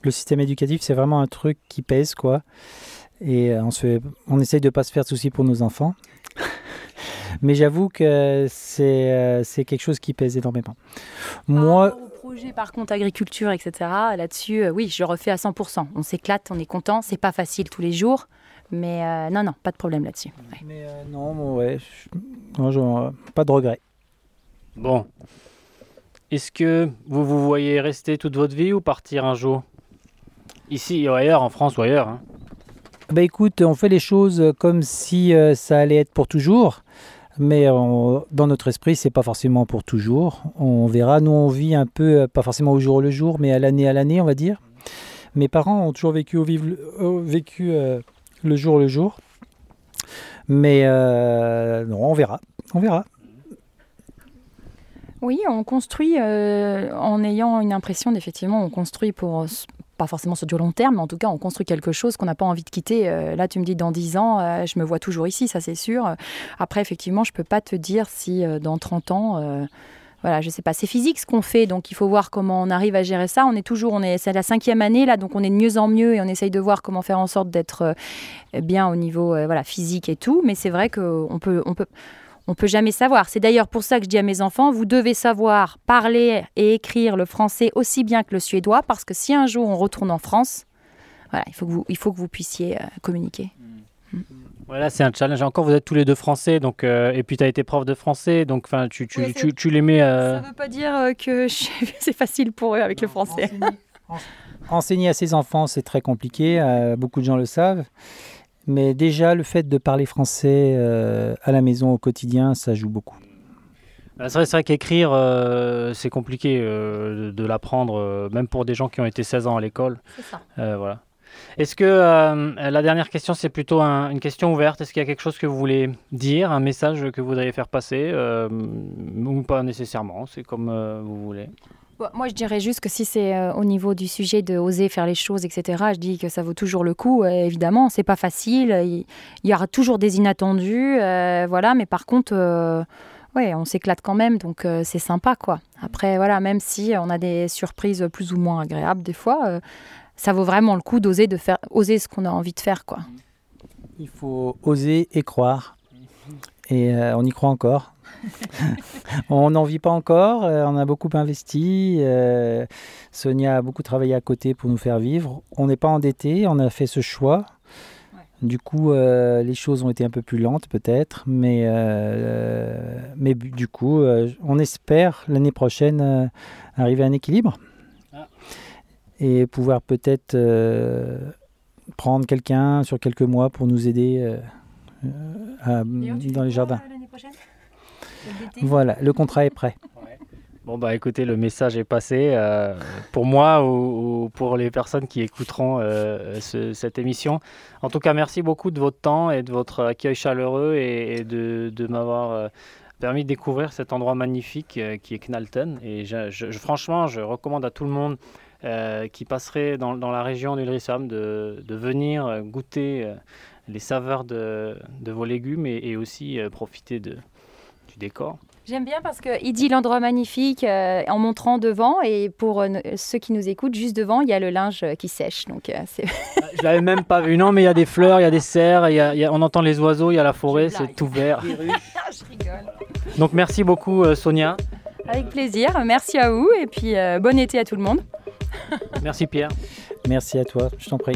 le système éducatif, c'est vraiment un truc qui pèse, quoi. Et euh, on, se on essaye de ne pas se faire de soucis pour nos enfants. Mais j'avoue que c'est quelque chose qui pèse énormément. Moi, au projet, par contre, agriculture, etc., là-dessus, oui, je refais à 100%. On s'éclate, on est content. C'est pas facile tous les jours. Mais non, non, pas de problème là-dessus. Mais non, ouais, pas de regret. Bon, est-ce que vous vous voyez rester toute votre vie ou partir un jour? Ici ou ailleurs, en France ou ailleurs hein bah écoute, on fait les choses comme si euh, ça allait être pour toujours, mais dans notre esprit, c'est pas forcément pour toujours. On verra. Nous, on vit un peu, euh, pas forcément au jour le jour, mais à l'année à l'année, on va dire. Mes parents ont toujours vécu, au vécu euh, le jour le jour, mais on verra. On verra. Oui, on construit euh, en ayant une impression d'effectivement, on construit pour pas forcément sur du long terme, mais en tout cas, on construit quelque chose qu'on n'a pas envie de quitter. Euh, là, tu me dis dans 10 ans, euh, je me vois toujours ici, ça c'est sûr. Après, effectivement, je peux pas te dire si dans 30 ans, voilà, je sais pas, c'est physique ce qu'on fait, donc il faut voir comment on arrive à gérer ça. On est toujours, on est, c'est la cinquième année là, donc on est de mieux en mieux et on essaye de voir comment faire en sorte d'être bien au niveau voilà physique et tout. Mais c'est vrai qu'on peut, on peut on peut jamais savoir. C'est d'ailleurs pour ça que je dis à mes enfants, vous devez savoir parler et écrire le français aussi bien que le suédois, parce que si un jour on retourne en France, voilà, il faut que vous, il faut que vous puissiez euh, communiquer. Mm. Voilà, c'est un challenge. Encore, vous êtes tous les deux français, donc euh, et puis tu as été prof de français, donc enfin, tu, tu, tu, tu les mets. Ça ne veut pas dire euh, que c'est facile pour eux avec le français. enseigner à ses enfants, c'est très compliqué. beaucoup de gens le savent. Mais déjà, le fait de parler français euh, à la maison au quotidien, ça joue beaucoup. Bah, c'est vrai, qu'écrire, euh, c'est compliqué euh, de l'apprendre, même pour des gens qui ont été 16 ans à l'école. C'est ça. voilà. Est-ce que la dernière question, c'est plutôt une question ouverte Est-ce qu'il y a quelque chose que vous voulez dire, un message que vous voudriez faire passer Ou pas nécessairement, c'est comme vous voulez. Moi, je dirais juste que si c'est euh, au niveau du sujet de oser faire les choses, etc., je dis que ça vaut toujours le coup. Euh, évidemment, c'est pas facile. Il, y aura toujours des inattendus, euh, voilà. Mais par contre, ouais, on s'éclate quand même, donc c'est sympa, quoi. Après, voilà, même si on a des surprises plus ou moins agréables des fois, ça vaut vraiment le coup d'oser de faire, oser ce qu'on a envie de faire, quoi. Il faut oser et croire, et on y croit encore. on n'en vit pas encore, euh, on a beaucoup investi. Euh, Sonia a beaucoup travaillé à côté pour nous faire vivre. On n'est pas endetté, on a fait ce choix. Du coup, euh, les choses ont été un peu plus lentes peut-être, mais, mais du coup, on espère l'année prochaine arriver à un équilibre ah. et pouvoir peut-être prendre quelqu'un sur quelques mois pour nous aider dans les jardins. Voilà, le contrat est prêt. Bon bah écoutez, le message est passé euh, pour moi ou, pour les personnes qui écouteront euh, cette émission. En tout cas, merci beaucoup de votre temps et de votre accueil chaleureux et, de, m'avoir euh, permis de découvrir cet endroit magnifique qui est Knalton. Et franchement, je recommande à tout le monde qui passerait dans, la région d'Ulrisham de, de, venir goûter les saveurs de, vos légumes et aussi profiter de, décor. J'aime bien parce qu'il dit l'endroit magnifique euh, en montrant devant et pour euh, ceux qui nous écoutent, juste devant, il y a le linge qui sèche. Donc, euh. Ah, je l'avais même pas vu. Non, mais il y a des fleurs, il y a des cerfs, on entend les oiseaux, il y a la forêt, c'est tout vert. je rigole. Donc merci beaucoup Sonia. Avec plaisir, merci à vous et puis bon été à tout le monde. merci Pierre. Merci à toi, je t'en prie.